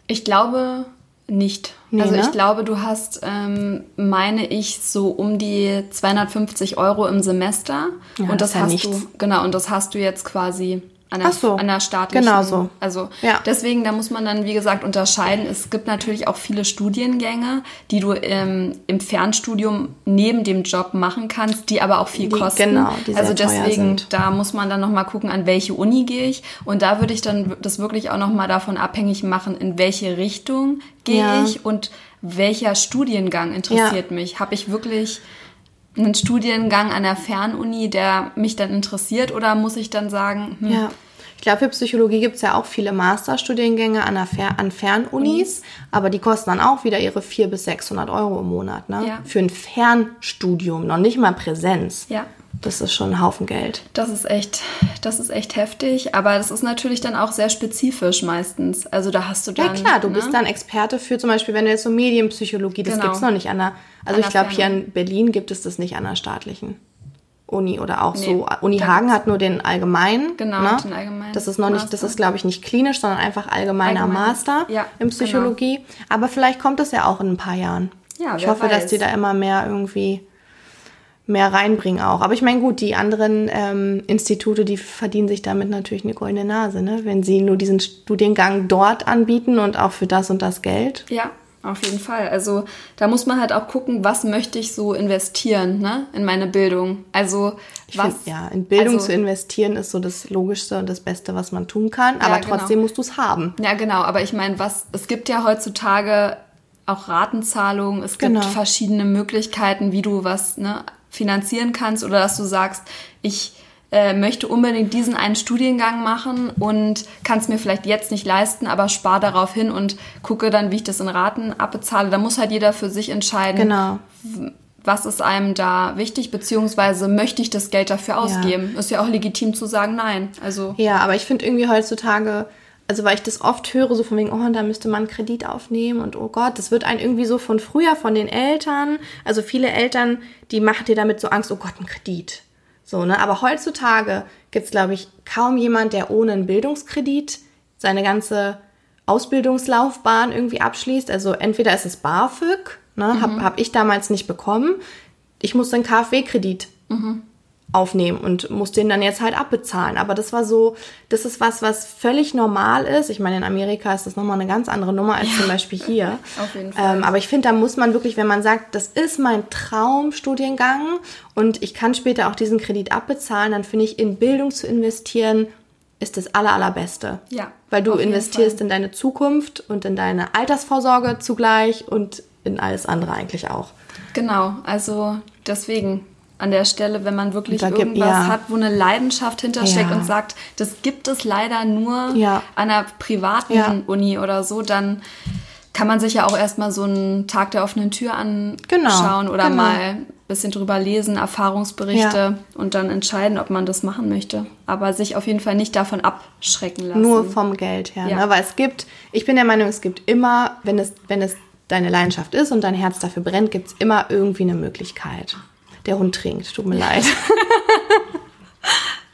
Speaker 1: Ich glaube nicht.
Speaker 2: Nee,
Speaker 1: also
Speaker 2: ne?
Speaker 1: ich glaube, du hast, ähm, meine ich, so um die 250 Euro im Semester.
Speaker 2: Ja,
Speaker 1: und
Speaker 2: das
Speaker 1: das
Speaker 2: ja
Speaker 1: hast
Speaker 2: nichts.
Speaker 1: du, genau, und das hast du jetzt quasi an der,
Speaker 2: so,
Speaker 1: an der staatlichen.
Speaker 2: genau so.
Speaker 1: Also
Speaker 2: Ja.
Speaker 1: deswegen, da muss man dann, wie gesagt, unterscheiden. Es gibt natürlich auch viele Studiengänge, die du ähm, im Fernstudium neben dem Job machen kannst, die aber auch viel
Speaker 2: Die-
Speaker 1: kosten.
Speaker 2: genau, die
Speaker 1: also deswegen, da muss man dann nochmal gucken, an welche Uni gehe ich. Und da würde ich dann das wirklich auch nochmal davon abhängig machen, in welche Richtung gehe
Speaker 2: Ja.
Speaker 1: ich und welcher Studiengang interessiert mich. Habe ich wirklich einen Studiengang an der Fernuni, der mich dann interessiert, oder muss ich dann sagen, hm,
Speaker 2: Ja. Ich glaube, für Psychologie gibt es ja auch viele Masterstudiengänge an, Fer an Fernunis, aber die kosten dann auch wieder ihre 400 bis 600 Euro im Monat. Ne?
Speaker 1: Ja.
Speaker 2: Für ein Fernstudium, noch nicht mal Präsenz.
Speaker 1: ja,
Speaker 2: Das ist schon ein Haufen Geld.
Speaker 1: das ist echt, das ist echt heftig, aber das ist natürlich dann auch sehr spezifisch meistens. Also da hast du
Speaker 2: Ja
Speaker 1: dann.
Speaker 2: klar, du
Speaker 1: ne?
Speaker 2: bist dann Experte für zum Beispiel, wenn du jetzt so Medienpsychologie, das
Speaker 1: Genau.
Speaker 2: gibt's noch nicht an der, also
Speaker 1: An
Speaker 2: ich glaube hier in Berlin gibt es das nicht an der staatlichen Uni oder auch
Speaker 1: Nee,
Speaker 2: so. Uni Hagen hat nur den allgemeinen.
Speaker 1: Genau,
Speaker 2: ne?
Speaker 1: den allgemeinen
Speaker 2: Das ist noch nicht, das
Speaker 1: Master.
Speaker 2: ist glaube ich nicht klinisch, sondern einfach allgemeiner
Speaker 1: Allgemein.
Speaker 2: Master
Speaker 1: Ja,
Speaker 2: in Psychologie. Aber vielleicht kommt es ja auch in ein paar Jahren.
Speaker 1: Ja,
Speaker 2: ich hoffe, dass
Speaker 1: weiß.
Speaker 2: die da immer mehr irgendwie mehr reinbringen auch. Aber ich meine, gut, die anderen ähm, Institute, die verdienen sich damit natürlich eine goldene Nase, ne? wenn sie nur diesen Studiengang dort anbieten und auch für das und das Geld.
Speaker 1: Ja, auf jeden Fall. Also da muss man halt auch gucken, was möchte ich so investieren, ne, in meine Bildung. Also
Speaker 2: Ich
Speaker 1: was.
Speaker 2: find, ja, in Bildung
Speaker 1: also,
Speaker 2: zu investieren ist so das Logischste und das Beste, was man tun kann.
Speaker 1: Ja,
Speaker 2: Aber
Speaker 1: genau.
Speaker 2: trotzdem musst du es haben.
Speaker 1: Ja, genau. Aber ich meine, was es gibt ja heutzutage auch Ratenzahlungen. Es gibt
Speaker 2: Genau.
Speaker 1: verschiedene Möglichkeiten, wie du was ne, finanzieren kannst oder dass du sagst, ich äh, möchte unbedingt diesen einen Studiengang machen und kann es mir vielleicht jetzt nicht leisten, aber spare darauf hin und gucke dann, wie ich das in Raten abbezahle. Da muss halt jeder für sich entscheiden,
Speaker 2: Genau.
Speaker 1: was ist einem da wichtig, beziehungsweise möchte ich das Geld dafür ausgeben. Ist ja auch legitim zu sagen, nein. Also
Speaker 2: Ja, aber ich finde irgendwie heutzutage, also weil ich das oft höre, so von wegen, oh, da müsste man Kredit aufnehmen und oh Gott, das wird einen irgendwie so von früher, von den Eltern. Also viele Eltern, die machen dir damit so Angst, oh Gott, ein Kredit. So, ne? Aber heutzutage gibt's glaube ich, kaum jemand, der ohne einen Bildungskredit seine ganze Ausbildungslaufbahn irgendwie abschließt. Also entweder ist es BAföG, ne, habe hab ich damals nicht bekommen. Ich musste einen KfW-Kredit aufnehmen und muss den dann jetzt halt abbezahlen. Aber das war so, das ist was, was völlig normal ist. Ich meine, in Amerika ist das nochmal eine ganz andere Nummer als zum Beispiel hier. <laughs>
Speaker 1: Auf jeden Fall.
Speaker 2: Ähm, aber ich finde, da muss man wirklich, wenn man sagt, das ist mein Traumstudiengang und ich kann später auch diesen Kredit abbezahlen, dann finde ich, in Bildung zu investieren, ist das aller, allerbeste.
Speaker 1: Ja,
Speaker 2: Weil du investierst
Speaker 1: Fall.
Speaker 2: in deine Zukunft und in deine Altersvorsorge zugleich und in alles andere eigentlich auch.
Speaker 1: Genau, also deswegen an der Stelle, wenn man wirklich
Speaker 2: gibt-
Speaker 1: irgendwas
Speaker 2: ja.
Speaker 1: hat, wo eine Leidenschaft hintersteckt
Speaker 2: Ja.
Speaker 1: und sagt, das gibt es leider nur
Speaker 2: Ja.
Speaker 1: an einer privaten. Uni oder so, dann kann man sich ja auch erstmal so einen Tag der offenen Tür anschauen
Speaker 2: Genau,
Speaker 1: oder
Speaker 2: genau.
Speaker 1: mal ein bisschen drüber lesen, Erfahrungsberichte und dann entscheiden, ob man das machen möchte. Aber sich auf jeden Fall nicht davon abschrecken lassen.
Speaker 2: Nur vom Geld her.
Speaker 1: Ja.
Speaker 2: Ne? Weil es gibt, ich bin der Meinung, es gibt immer, wenn es, wenn es deine Leidenschaft ist und dein Herz dafür brennt, gibt es immer irgendwie eine Möglichkeit. Der Hund trinkt, tut mir leid. <laughs>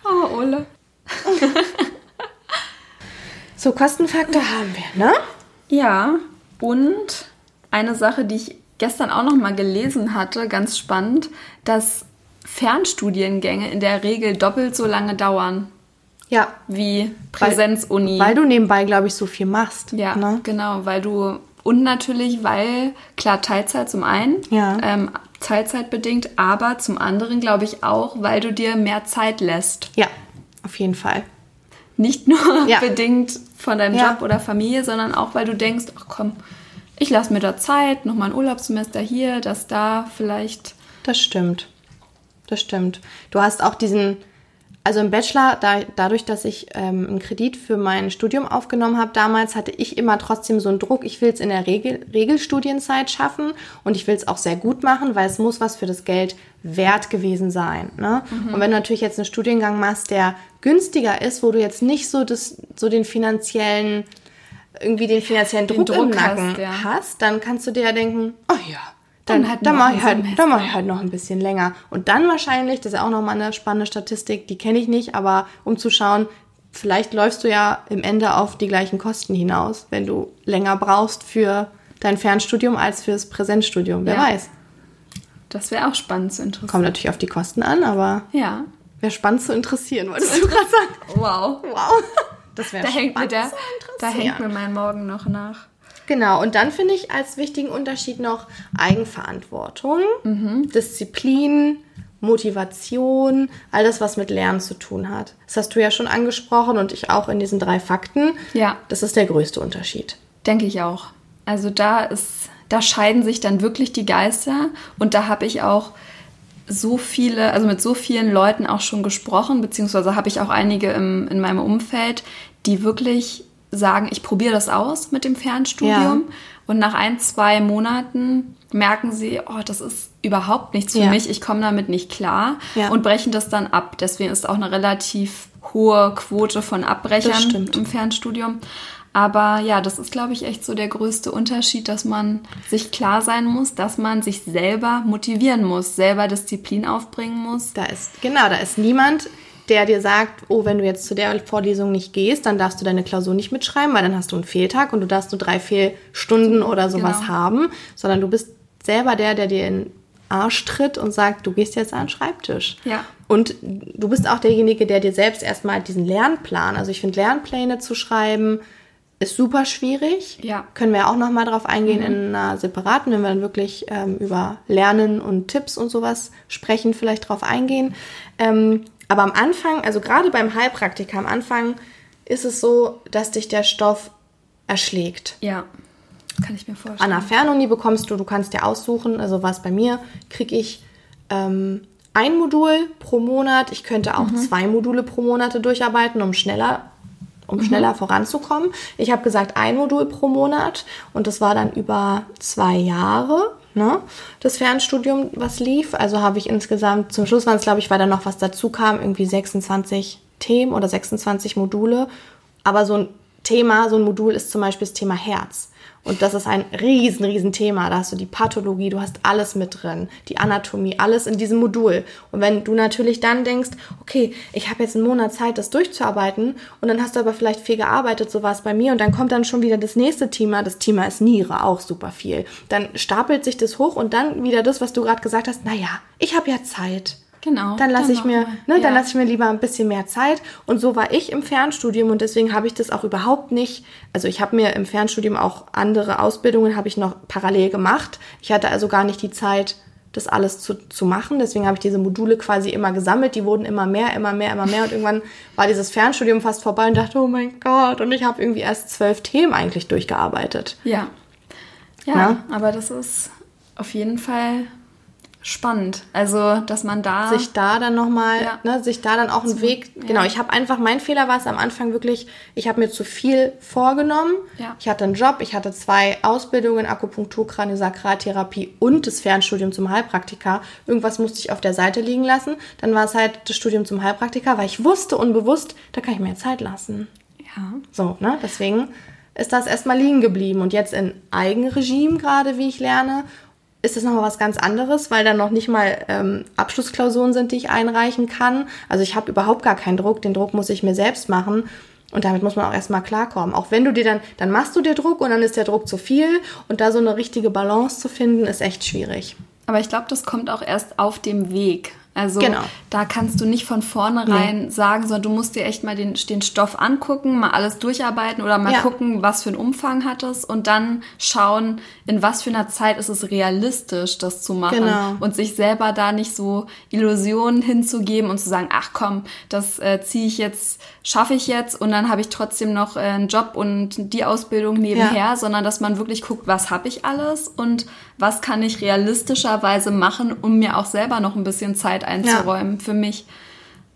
Speaker 1: Oh, Ole. <laughs>
Speaker 2: So, Kostenfaktor haben wir, ne?
Speaker 1: Ja, und eine Sache, die ich gestern auch noch mal gelesen hatte, ganz spannend, dass Fernstudiengänge in der Regel doppelt so lange dauern
Speaker 2: Ja.
Speaker 1: wie Präsenzuni.
Speaker 2: Weil du nebenbei, glaube ich, so viel machst.
Speaker 1: ja,
Speaker 2: Ne?
Speaker 1: genau, weil du und natürlich, weil klar Teilzeit zum einen,
Speaker 2: Ja.
Speaker 1: ähm, Teilzeitbedingt, aber zum anderen glaube ich auch, weil du dir mehr Zeit lässt.
Speaker 2: Ja, auf jeden Fall.
Speaker 1: Nicht nur
Speaker 2: Ja. <laughs>
Speaker 1: bedingt von deinem
Speaker 2: Ja.
Speaker 1: Job oder Familie, sondern auch, weil du denkst, ach komm, ich lasse mir da Zeit, nochmal ein Urlaubssemester hier, das da, vielleicht.
Speaker 2: Das stimmt. Das stimmt. Du hast auch diesen, also im Bachelor, da, dadurch, dass ich ähm, einen Kredit für mein Studium aufgenommen habe damals, hatte ich immer trotzdem so einen Druck, ich will es in der Regel, Regelstudienzeit schaffen und ich will es auch sehr gut machen, weil es muss was für das Geld wert gewesen sein. Ne? Und wenn du natürlich jetzt einen Studiengang machst, der günstiger ist, wo du jetzt nicht so, das, so den finanziellen irgendwie den finanziellen
Speaker 1: Den
Speaker 2: Druck, im
Speaker 1: Druck hast,
Speaker 2: Nacken
Speaker 1: ja.
Speaker 2: hast, dann kannst du dir ja denken, oh ja, dann,
Speaker 1: Dann halt
Speaker 2: dann
Speaker 1: noch
Speaker 2: mache ich, halt, dann mach ich halt noch ein bisschen länger. Und dann wahrscheinlich, das ist ja auch nochmal eine spannende Statistik, die kenne ich nicht, aber um zu schauen, vielleicht läufst du ja im Ende auf die gleichen Kosten hinaus, wenn du länger brauchst für dein Fernstudium als fürs Präsenzstudium. Wer
Speaker 1: Ja.
Speaker 2: weiß.
Speaker 1: Das wäre auch spannend zu interessieren.
Speaker 2: Kommt natürlich auf die Kosten an, aber
Speaker 1: Ja.
Speaker 2: Wäre spannend zu interessieren, wolltest <laughs> du gerade sagen?
Speaker 1: Wow.
Speaker 2: Wow. Das wäre
Speaker 1: Da hängt, mir
Speaker 2: spannend
Speaker 1: der, da hängt mir mein Morgen noch nach.
Speaker 2: Genau, und dann finde ich als wichtigen Unterschied noch Eigenverantwortung, Disziplin, Motivation, all das, was mit Lernen zu tun hat. Das hast du ja schon angesprochen und ich auch in diesen drei Fakten.
Speaker 1: Ja.
Speaker 2: Das ist der größte Unterschied.
Speaker 1: Denke ich auch. Also da ist, da scheiden sich dann wirklich die Geister und da habe ich auch so viele, also mit so vielen Leuten auch schon gesprochen, beziehungsweise habe ich auch einige im, in meinem Umfeld, die wirklich sagen, ich probiere das aus mit dem Fernstudium und nach ein, zwei Monaten merken sie, oh, das ist überhaupt nichts für
Speaker 2: Ja.
Speaker 1: mich, ich komme damit nicht klar
Speaker 2: Ja.
Speaker 1: und brechen das dann ab. Deswegen ist auch eine relativ hohe Quote von Abbrechern im Fernstudium. Aber ja, das ist, glaube ich, echt so der größte Unterschied, dass man sich klar sein muss, dass man sich selber motivieren muss, selber Disziplin aufbringen muss.
Speaker 2: Da ist, genau, da ist niemand, der dir sagt, oh, wenn du jetzt zu der Vorlesung nicht gehst, dann darfst du deine Klausur nicht mitschreiben, weil dann hast du einen Fehltag und du darfst nur drei Fehlstunden oder sowas
Speaker 1: Genau.
Speaker 2: haben, sondern du bist selber der, der dir in Arsch tritt und sagt, du gehst jetzt an den Schreibtisch.
Speaker 1: Ja.
Speaker 2: Und du bist auch derjenige, der dir selbst erstmal diesen Lernplan, also ich finde Lernpläne zu schreiben, ist super schwierig.
Speaker 1: Ja. Mhm.
Speaker 2: Können wir auch noch mal drauf eingehen in einer separaten, wenn wir dann wirklich ähm, über Lernen und Tipps und sowas sprechen, vielleicht drauf eingehen. Ähm, aber am Anfang, also gerade beim Heilpraktiker am Anfang, ist es so, dass dich der Stoff erschlägt.
Speaker 1: Ja, kann ich mir
Speaker 2: An
Speaker 1: vorstellen.
Speaker 2: der Fernuni bekommst du, du kannst dir aussuchen, also was bei mir, kriege ich ähm, ein Modul pro Monat. Ich könnte auch zwei Module pro Monate durcharbeiten, um schneller, um schneller voranzukommen. Ich habe gesagt, ein Modul pro Monat und das war dann über zwei Jahre. Ne, das Fernstudium, was lief. Also habe ich insgesamt, zum Schluss waren es, glaube ich, weil da noch was dazu kam, irgendwie 26 Themen oder 26 Module. Aber so ein Thema, so ein Modul ist zum Beispiel das Thema Herz. Und das ist ein riesen, riesen Thema. Da hast du die Pathologie, du hast alles mit drin, die Anatomie, alles in diesem Modul. Und wenn du natürlich dann denkst, okay, ich habe jetzt einen Monat Zeit, das durchzuarbeiten, und dann hast du aber vielleicht viel gearbeitet, so war bei mir, und dann kommt dann schon wieder das nächste Thema. Das Thema ist Niere, auch super viel. Dann stapelt sich das hoch und dann wieder das, was du gerade gesagt hast, naja, ich habe ja Zeit.
Speaker 1: Genau.
Speaker 2: Dann lasse ich mir, ne,
Speaker 1: ja.
Speaker 2: dann lasse ich mir lieber ein bisschen mehr Zeit. Und so war ich im Fernstudium und deswegen habe ich das auch überhaupt nicht. Also ich habe mir im Fernstudium auch andere Ausbildungen habe ich noch parallel gemacht. Ich hatte also gar nicht die Zeit, das alles zu, zu machen. Deswegen habe ich diese Module quasi immer gesammelt. Die wurden immer mehr, immer mehr, immer mehr. Und irgendwann war dieses Fernstudium fast vorbei und dachte, oh mein Gott. Und ich habe irgendwie erst zwölf Themen eigentlich durchgearbeitet.
Speaker 1: Ja. Ja,
Speaker 2: Na?
Speaker 1: aber das ist auf jeden Fall spannend. Also, dass man da.
Speaker 2: sich da dann nochmal,
Speaker 1: Ja.
Speaker 2: ne, sich da dann auch einen Weg,
Speaker 1: ja.
Speaker 2: genau, ich habe einfach, mein Fehler war es am Anfang wirklich, ich habe mir zu viel vorgenommen.
Speaker 1: Ja.
Speaker 2: Ich hatte einen Job, ich hatte zwei Ausbildungen, Akupunktur, Kraniosakraltherapie und das Fernstudium zum Heilpraktiker. Irgendwas musste ich auf der Seite liegen lassen. Dann war es halt das Studium zum Heilpraktiker, weil ich wusste unbewusst, da kann ich mir Zeit lassen.
Speaker 1: ja.
Speaker 2: So, ne? Deswegen ist das erstmal liegen geblieben. Und jetzt in Eigenregime gerade, wie ich lerne, ist das nochmal was ganz anderes, weil dann noch nicht mal ähm, Abschlussklausuren sind, die ich einreichen kann. Also ich habe überhaupt gar keinen Druck. Den Druck muss ich mir selbst machen. Und damit muss man auch erstmal klarkommen. Auch wenn du dir dann, dann machst du dir Druck und dann ist der Druck zu viel. Und da so eine richtige Balance zu finden, ist echt schwierig.
Speaker 1: Aber ich glaube, das kommt auch erst auf dem Weg. Also
Speaker 2: Genau.
Speaker 1: da kannst du nicht von vornherein sagen, sondern du musst dir echt mal den, den Stoff angucken, mal alles durcharbeiten oder mal
Speaker 2: Ja.
Speaker 1: gucken, was für einen Umfang hat es und dann schauen, in was für einer Zeit ist es realistisch, das zu machen
Speaker 2: Genau.
Speaker 1: und sich selber da nicht so Illusionen hinzugeben und zu sagen, ach komm, das äh, ziehe ich jetzt, schaffe ich jetzt und dann habe ich trotzdem noch äh, einen Job und die Ausbildung nebenher, sondern dass man wirklich guckt, was habe ich alles und was kann ich realistischerweise machen, um mir auch selber noch ein bisschen Zeit einzuräumen für mich.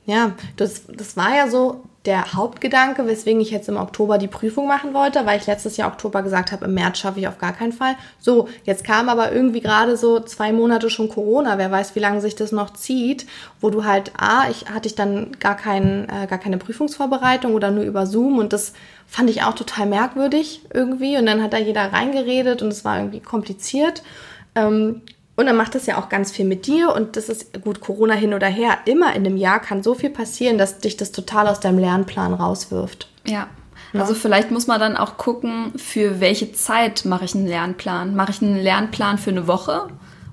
Speaker 2: Ja, das, das war ja so der Hauptgedanke, weswegen ich jetzt im Oktober die Prüfung machen wollte, weil ich letztes Jahr Oktober gesagt habe, im März schaffe ich auf gar keinen Fall. So, jetzt kam aber irgendwie gerade so zwei Monate schon Corona, wer weiß, wie lange sich das noch zieht, wo du halt, ah, ich hatte ich dann gar, kein, äh, gar keine Prüfungsvorbereitung oder nur über Zoom und das fand ich auch total merkwürdig irgendwie und dann hat da jeder reingeredet und es war irgendwie kompliziert. Ähm, und dann macht das ja auch ganz viel mit dir und das ist gut, Corona hin oder her. Immer in einem Jahr kann so viel passieren, dass dich das total aus deinem Lernplan rauswirft.
Speaker 1: Ja. Also vielleicht muss man dann auch gucken, für welche Zeit mache ich einen Lernplan. Mache ich einen Lernplan für eine Woche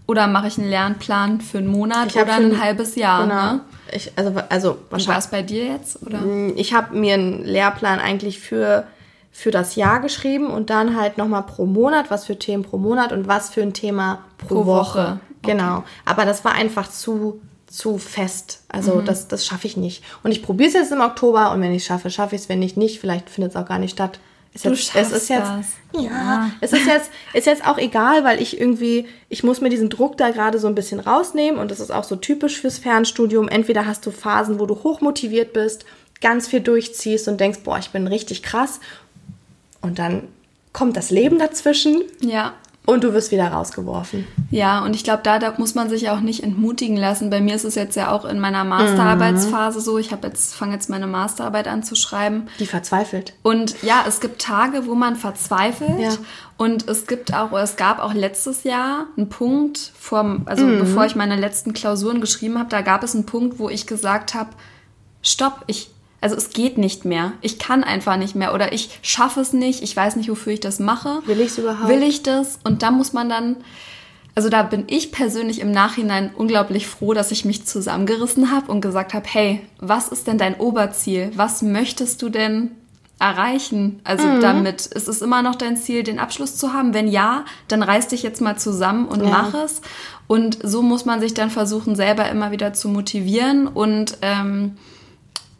Speaker 1: oder mache ich einen Lernplan für einen Monat oder ein
Speaker 2: ein-
Speaker 1: halbes Jahr?
Speaker 2: Genau.
Speaker 1: Ne?
Speaker 2: Ich, also, also
Speaker 1: Und war es bei dir jetzt? Oder?
Speaker 2: Ich habe mir einen Lehrplan eigentlich für, für das Jahr geschrieben und dann halt nochmal pro Monat, was für Themen pro Monat und was für ein Thema pro,
Speaker 1: Pro
Speaker 2: Woche.
Speaker 1: Woche.
Speaker 2: Genau. Aber das war einfach zu, zu fest. Also
Speaker 1: Mhm.
Speaker 2: das, das schaffe ich nicht. Und ich probiere es jetzt im Oktober und wenn ich es schaffe, schaffe ich es. Wenn nicht, nicht. Vielleicht findet es auch gar nicht statt. Ist
Speaker 1: Du
Speaker 2: jetzt, es
Speaker 1: schaffst
Speaker 2: ist jetzt,
Speaker 1: das.
Speaker 2: Ja. es ist jetzt, ist jetzt auch egal, weil ich irgendwie, ich muss mir diesen Druck da gerade so ein bisschen rausnehmen und das ist auch so typisch fürs Fernstudium. Entweder hast du Phasen, wo du hochmotiviert bist, ganz viel durchziehst und denkst, boah, ich bin richtig krass. Und dann kommt das Leben dazwischen
Speaker 1: Ja.
Speaker 2: Und du wirst wieder rausgeworfen.
Speaker 1: Ja, und ich glaube, da, da muss man sich auch nicht entmutigen lassen. Bei mir ist es jetzt ja auch in meiner Masterarbeitsphase so. Ich habe jetzt fange jetzt meine Masterarbeit an zu schreiben.
Speaker 2: Die verzweifelt.
Speaker 1: Und ja, es gibt Tage, wo man verzweifelt.
Speaker 2: Ja.
Speaker 1: Und es gibt auch, es gab auch letztes Jahr einen Punkt, vor, also
Speaker 2: Mhm.
Speaker 1: bevor ich meine letzten Klausuren geschrieben habe, da gab es einen Punkt, wo ich gesagt habe, stopp, ich, also es geht nicht mehr. Ich kann einfach nicht mehr oder ich schaffe es nicht. Ich weiß nicht, wofür ich das mache.
Speaker 2: Will ich's überhaupt?
Speaker 1: Will ich das? Und da muss man dann, also da bin ich persönlich im Nachhinein unglaublich froh, dass ich mich zusammengerissen habe und gesagt habe, hey, was ist denn dein Oberziel? Was möchtest du denn erreichen? Also
Speaker 2: Mhm.
Speaker 1: damit, ist es immer noch dein Ziel, den Abschluss zu haben? Wenn ja, dann reiß dich jetzt mal zusammen und
Speaker 2: Ja.
Speaker 1: mach es. Und so muss man sich dann versuchen, selber immer wieder zu motivieren. Und ähm,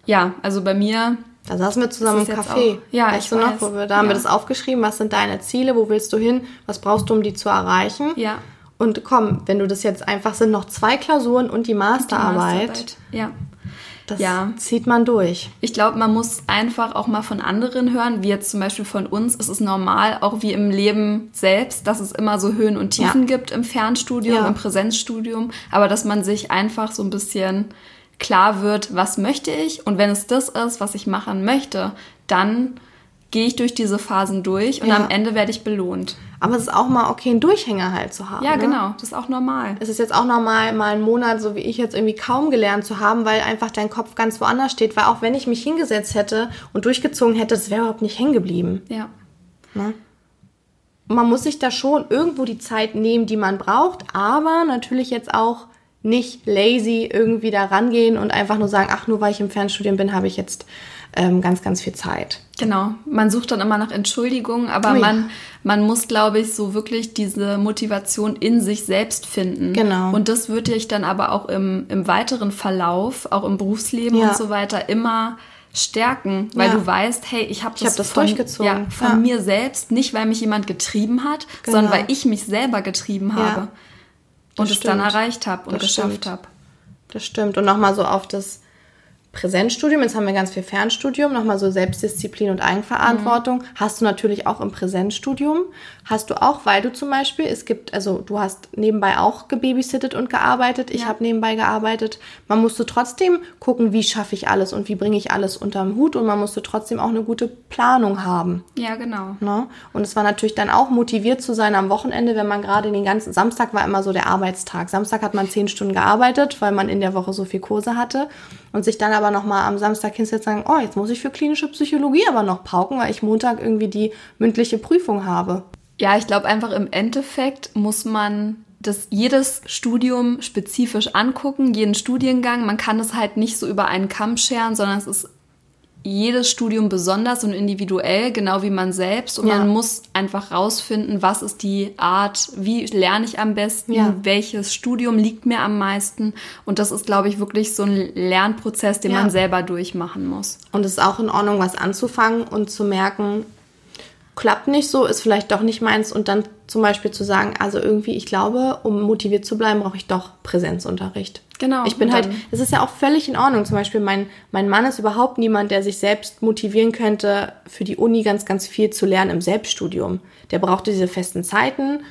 Speaker 1: ja, also bei mir
Speaker 2: Da saßen wir zusammen im Café.
Speaker 1: auch- ja,
Speaker 2: weißt
Speaker 1: ich
Speaker 2: du noch,
Speaker 1: weiß.
Speaker 2: wo wir, da haben wir das aufgeschrieben. Was sind deine Ziele? Wo willst du hin? Was brauchst du, um die zu erreichen?
Speaker 1: Ja.
Speaker 2: Und komm, wenn du das jetzt einfach sind noch zwei Klausuren und die
Speaker 1: die
Speaker 2: Masterarbeit,
Speaker 1: Masterarbeit, Ja.
Speaker 2: das
Speaker 1: Ja.
Speaker 2: zieht man durch.
Speaker 1: Ich glaube, man muss einfach auch mal von anderen hören, wie jetzt zum Beispiel von uns. Es ist normal, auch wie im Leben selbst, dass es immer so Höhen und Tiefen
Speaker 2: Ja.
Speaker 1: gibt im Fernstudium,
Speaker 2: Ja.
Speaker 1: im Präsenzstudium, aber dass man sich einfach so ein bisschen klar wird, was möchte ich und wenn es das ist, was ich machen möchte, dann gehe ich durch diese Phasen durch und
Speaker 2: Ja.
Speaker 1: am Ende werde ich belohnt.
Speaker 2: Aber es ist auch mal okay, einen Durchhänger halt zu haben.
Speaker 1: Ja,
Speaker 2: ne?
Speaker 1: genau, das ist auch normal.
Speaker 2: Es ist jetzt auch normal, mal einen Monat, so wie ich jetzt irgendwie kaum gelernt zu haben, weil einfach dein Kopf ganz woanders steht. Weil auch wenn ich mich hingesetzt hätte und durchgezogen hätte, das wäre überhaupt nicht hängen geblieben.
Speaker 1: Ja.
Speaker 2: man muss sich da schon irgendwo die Zeit nehmen, die man braucht, aber natürlich jetzt auch nicht lazy irgendwie da rangehen und einfach nur sagen, ach, nur weil ich im Fernstudium bin, habe ich jetzt ähm, ganz, ganz viel Zeit.
Speaker 1: Genau, man sucht dann immer nach Entschuldigungen, aber
Speaker 2: Ui.
Speaker 1: man, man muss, glaube ich, so wirklich diese Motivation in sich selbst finden.
Speaker 2: Genau.
Speaker 1: Und das würde ich dann aber auch im, im weiteren Verlauf, auch im Berufsleben
Speaker 2: Ja.
Speaker 1: und so weiter, immer stärken, weil
Speaker 2: Ja.
Speaker 1: du weißt, hey, ich habe das,
Speaker 2: Ich hab das
Speaker 1: von,
Speaker 2: durchgezogen.
Speaker 1: Ja, von
Speaker 2: Ja.
Speaker 1: mir selbst, nicht weil mich jemand getrieben hat,
Speaker 2: Genau.
Speaker 1: sondern weil ich mich selber getrieben
Speaker 2: Ja.
Speaker 1: habe und es dann erreicht habe und
Speaker 2: Das
Speaker 1: geschafft habe.
Speaker 2: Das stimmt. Und nochmal so auf das Präsenzstudium, jetzt haben wir ganz viel Fernstudium, nochmal so Selbstdisziplin und Eigenverantwortung. Hast du natürlich auch im Präsenzstudium. Hast du auch, weil du zum Beispiel, es gibt, also du hast nebenbei auch gebabysittet und gearbeitet. Ich
Speaker 1: Ja.
Speaker 2: habe nebenbei gearbeitet. Man musste trotzdem gucken, wie schaffe ich alles und wie bringe ich alles unterm Hut und man musste trotzdem auch eine gute Planung haben.
Speaker 1: Ja, genau.
Speaker 2: Ne? Und es war natürlich dann auch motiviert zu sein am Wochenende, wenn man gerade den ganzen Samstag war immer so der Arbeitstag. Samstag hat man zehn Stunden gearbeitet, weil man in der Woche so viel Kurse hatte und sich dann aber noch mal am Samstag hinsetzt und sagen, oh, jetzt muss ich für klinische Psychologie aber noch pauken, weil ich Montag irgendwie die mündliche Prüfung habe.
Speaker 1: Ja, ich glaube einfach im Endeffekt muss man das jedes Studium spezifisch angucken, jeden Studiengang. Man kann es halt nicht so über einen Kamm scheren, sondern es ist jedes Studium besonders und individuell, genau wie man selbst. Und
Speaker 2: Ja.
Speaker 1: man muss einfach rausfinden, was ist die Art, wie lerne ich am besten,
Speaker 2: Ja.
Speaker 1: welches Studium liegt mir am meisten. Und das ist, glaube ich, wirklich so ein Lernprozess, den
Speaker 2: Ja.
Speaker 1: man selber durchmachen muss.
Speaker 2: Und es ist auch in Ordnung, was anzufangen und zu merken, klappt nicht so, ist vielleicht doch nicht meins und dann zum Beispiel zu sagen, also irgendwie, ich glaube, um motiviert zu bleiben, brauche ich doch Präsenzunterricht.
Speaker 1: Genau,
Speaker 2: Ich bin halt, es ist ja auch völlig in Ordnung. Zum Beispiel mein, mein Mann ist überhaupt niemand, der sich selbst motivieren könnte, für die Uni ganz, ganz viel zu lernen im Selbststudium. Der brauchte diese festen Zeiten,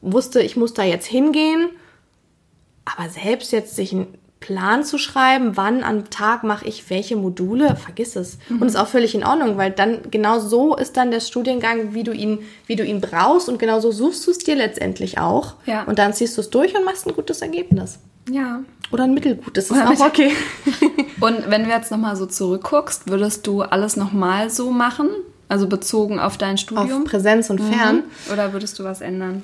Speaker 2: wusste, ich muss da jetzt hingehen, aber selbst jetzt sich einen Plan zu schreiben, wann am Tag mache ich welche Module, vergiss es.
Speaker 1: Mhm.
Speaker 2: Und ist auch völlig in Ordnung, weil dann genau so ist dann der Studiengang, wie du ihn, wie du ihn brauchst und genau so suchst du es dir letztendlich auch.
Speaker 1: Ja.
Speaker 2: Und dann ziehst du es durch und machst ein gutes Ergebnis.
Speaker 1: Ja.
Speaker 2: Oder ein mittelgutes, ist
Speaker 1: Oder
Speaker 2: auch okay. <laughs>
Speaker 1: Und wenn du jetzt nochmal so zurückguckst, würdest du alles nochmal so machen? Also bezogen auf dein
Speaker 2: Auf
Speaker 1: Studium?
Speaker 2: Präsenz und Fern.
Speaker 1: Oder würdest du was ändern?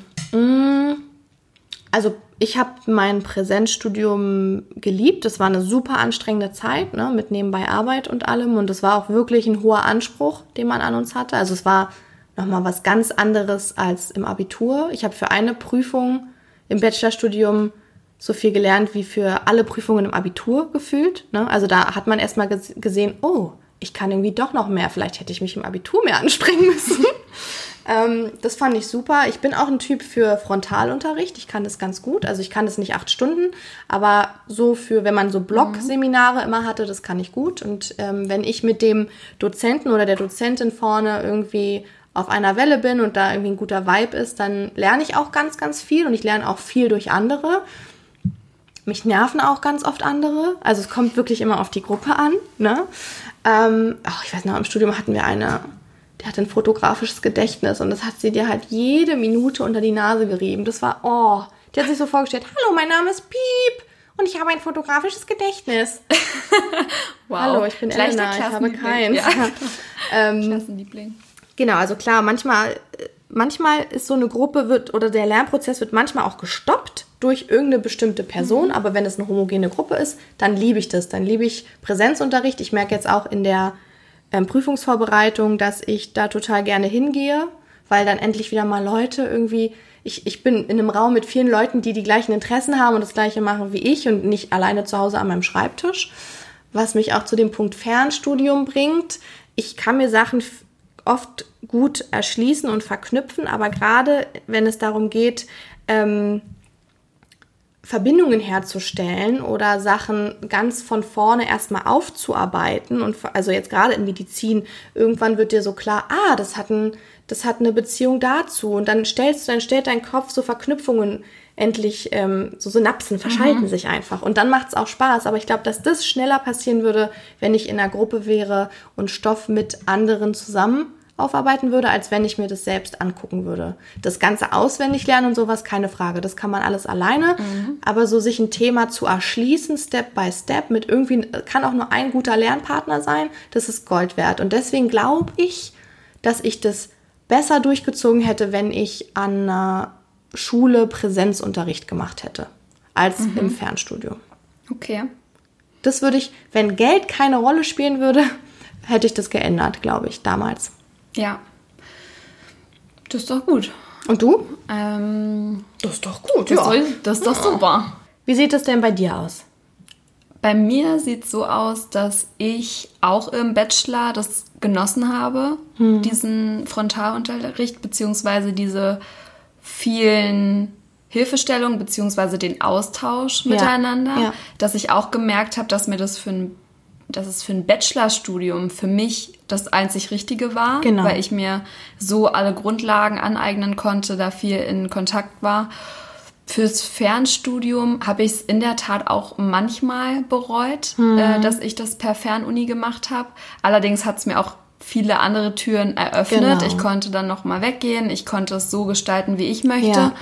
Speaker 2: Also ich habe mein Präsenzstudium geliebt. Das war eine super anstrengende Zeit, ne, mit nebenbei Arbeit und allem. Und es war auch wirklich ein hoher Anspruch, den man an uns hatte. Also es war nochmal was ganz anderes als im Abitur. Ich habe für eine Prüfung im Bachelorstudium so viel gelernt wie für alle Prüfungen im Abitur gefühlt. Ne? Also da hat man erstmal gesehen, oh, ich kann irgendwie doch noch mehr. Vielleicht hätte ich mich im Abitur mehr anstrengen müssen. <laughs> ähm, das fand ich super. Ich bin auch ein Typ für Frontalunterricht. Ich kann das ganz gut. Also ich kann das nicht acht Stunden, aber so für, wenn man so Blog-Seminare immer hatte, das kann ich gut. Und ähm, wenn ich mit dem Dozenten oder der Dozentin vorne irgendwie auf einer Welle bin und da irgendwie ein guter Vibe ist, dann lerne ich auch ganz, ganz viel und ich lerne auch viel durch andere. Mich nerven auch ganz oft andere. Also es kommt wirklich immer auf die Gruppe an. Ne? Ähm, oh, ich weiß noch, im Studium hatten wir eine, die hatte ein fotografisches Gedächtnis und das hat sie dir halt jede Minute unter die Nase gerieben. Das war, oh, die hat sich so vorgestellt, hallo, mein Name ist Piep und ich habe ein fotografisches Gedächtnis. <laughs> wow. Hallo, ich bin Elena, ich habe keins. Ja. <laughs> ähm, Klassenliebling. Genau, also klar, manchmal, manchmal ist so eine Gruppe wird oder der Lernprozess wird manchmal auch gestoppt durch irgendeine bestimmte Person, mhm. aber wenn es eine homogene Gruppe ist, dann liebe ich das. Dann liebe ich Präsenzunterricht. Ich merke jetzt auch in der ähm, Prüfungsvorbereitung, dass ich da total gerne hingehe, weil dann endlich wieder mal Leute irgendwie ich, ich bin in einem Raum mit vielen Leuten, die die gleichen Interessen haben und das gleiche machen wie ich und nicht alleine zu Hause an meinem Schreibtisch. Was mich auch zu dem Punkt Fernstudium bringt. Ich kann mir Sachen oft gut erschließen und verknüpfen, aber gerade wenn es darum geht, ähm, Verbindungen herzustellen oder Sachen ganz von vorne erstmal aufzuarbeiten und also jetzt gerade in Medizin irgendwann wird dir so klar, ah, das hat ein, das hat eine Beziehung dazu und dann stellst du, dann stellt dein Kopf so Verknüpfungen endlich so Synapsen verschalten mhm. sich einfach und dann macht es auch Spaß. Aber ich glaube, dass das schneller passieren würde, wenn ich in einer Gruppe wäre und Stoff mit anderen zusammen aufarbeiten würde, als wenn ich mir das selbst angucken würde. Das Ganze auswendig lernen und sowas, keine Frage. Das kann man alles alleine. Mhm. Aber so sich ein Thema zu erschließen, Step by Step, mit irgendwie, kann auch nur ein guter Lernpartner sein, das ist Gold wert. Und deswegen glaube ich, dass ich das besser durchgezogen hätte, wenn ich an einer Schule Präsenzunterricht gemacht hätte, als mhm. im Fernstudio.
Speaker 1: Okay.
Speaker 2: Das würde ich, wenn Geld keine Rolle spielen würde, <laughs> hätte ich das geändert, glaube ich, damals.
Speaker 1: Ja. Das ist doch gut.
Speaker 2: Und du?
Speaker 1: Ähm,
Speaker 2: das ist doch gut,
Speaker 1: das ja. Soll, das ist doch super.
Speaker 2: Wie sieht es denn bei dir aus?
Speaker 1: Bei mir sieht es so aus, dass ich auch im Bachelor das genossen habe, hm. diesen Frontalunterricht, beziehungsweise diese vielen Hilfestellungen, beziehungsweise den Austausch ja. miteinander, ja. dass ich auch gemerkt habe, dass mir das für ein dass es für ein Bachelorstudium für mich das einzig Richtige war, genau. weil ich mir so alle Grundlagen aneignen konnte, da viel in Kontakt war. Fürs Fernstudium habe ich es in der Tat auch manchmal bereut, mhm. äh, dass ich das per Fernuni gemacht habe. Allerdings hat es mir auch viele andere Türen eröffnet. Genau. Ich konnte dann noch mal weggehen. Ich konnte es so gestalten, wie ich möchte.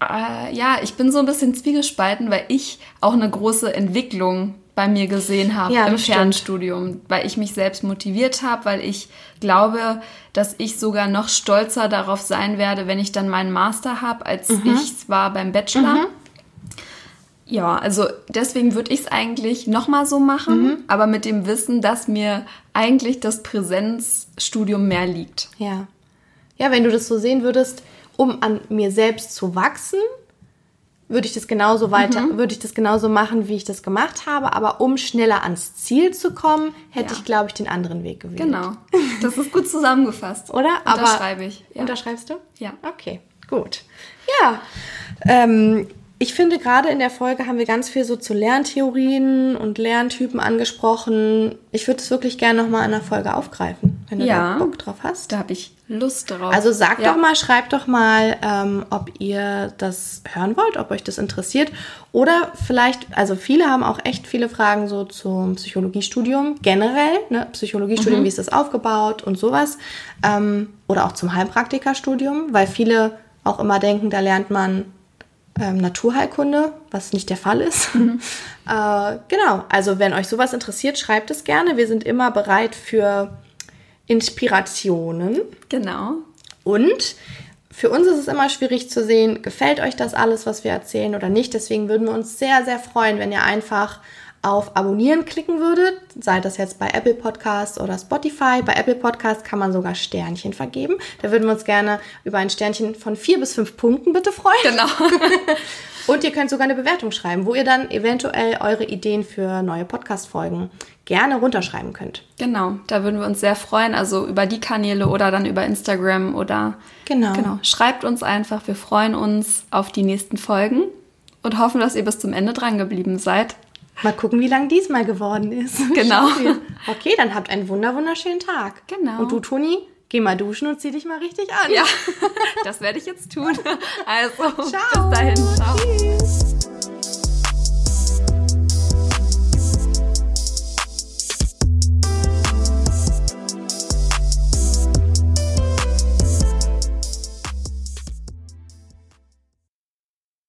Speaker 1: Ja. Äh, ja, ich bin so ein bisschen zwiegespalten, weil ich auch eine große Entwicklung bei mir gesehen habe ja, im Fernstudium, stimmt. weil ich mich selbst motiviert habe, weil ich glaube, dass ich sogar noch stolzer darauf sein werde, wenn ich dann meinen Master habe, als mhm. ich es war beim Bachelor. Mhm. Ja, also deswegen würde ich es eigentlich nochmal so machen, mhm. aber mit dem Wissen, dass mir eigentlich das Präsenzstudium mehr liegt.
Speaker 2: Ja. Ja, wenn du das so sehen würdest, um an mir selbst zu wachsen, würde ich das genauso weiter, mhm. würde ich das genauso machen, wie ich das gemacht habe. Aber um schneller ans Ziel zu kommen, hätte ja. ich, glaube ich, den anderen Weg gewählt.
Speaker 1: Genau. Das ist gut zusammengefasst. <laughs>
Speaker 2: Oder?
Speaker 1: Aber Unterschreibe ich.
Speaker 2: Ja. Unterschreibst du?
Speaker 1: Ja.
Speaker 2: Okay, gut. Ja. Ähm, ich finde, gerade in der Folge haben wir ganz viel so zu Lerntheorien und Lerntypen angesprochen. Ich würde es wirklich gerne nochmal in der Folge aufgreifen, wenn du ja, da Bock drauf hast.
Speaker 1: Da habe ich Lust drauf.
Speaker 2: Also sagt ja. doch mal, schreibt doch mal, ähm, ob ihr das hören wollt, ob euch das interessiert. Oder vielleicht, also viele haben auch echt viele Fragen so zum Psychologiestudium generell, ne? Psychologiestudium, mhm. wie ist das aufgebaut und sowas. Ähm, oder auch zum Heilpraktikerstudium, weil viele auch immer denken, da lernt man ähm, Naturheilkunde, was nicht der Fall ist. Mhm. <laughs> äh, genau, also wenn euch sowas interessiert, schreibt es gerne. Wir sind immer bereit für Inspirationen.
Speaker 1: Genau.
Speaker 2: Und für uns ist es immer schwierig zu sehen, gefällt euch das alles, was wir erzählen oder nicht. Deswegen würden wir uns sehr, sehr freuen, wenn ihr einfach auf Abonnieren klicken würdet, sei das jetzt bei Apple Podcasts oder Spotify. Bei Apple Podcasts kann man sogar Sternchen vergeben. Da würden wir uns gerne über ein Sternchen von vier bis fünf Punkten bitte freuen.
Speaker 1: Genau. <laughs>
Speaker 2: Und ihr könnt sogar eine Bewertung schreiben, wo ihr dann eventuell eure Ideen für neue Podcast-Folgen gerne runterschreiben könnt.
Speaker 1: Genau, da würden wir uns sehr freuen. Also über die Kanäle oder dann über Instagram oder
Speaker 2: Genau.
Speaker 1: genau. Schreibt uns einfach. Wir freuen uns auf die nächsten Folgen und hoffen, dass ihr bis zum Ende dran geblieben seid.
Speaker 2: Mal gucken, wie lang diesmal geworden ist. <laughs>
Speaker 1: Genau.
Speaker 2: Okay, dann habt einen wunder wunderschönen Tag.
Speaker 1: Genau.
Speaker 2: Und du, Toni, geh mal duschen und zieh dich mal richtig an.
Speaker 1: Ja, <laughs> das werde ich jetzt tun. Also,
Speaker 2: Ciao.
Speaker 1: bis dahin. Ciao.
Speaker 2: Tschüss.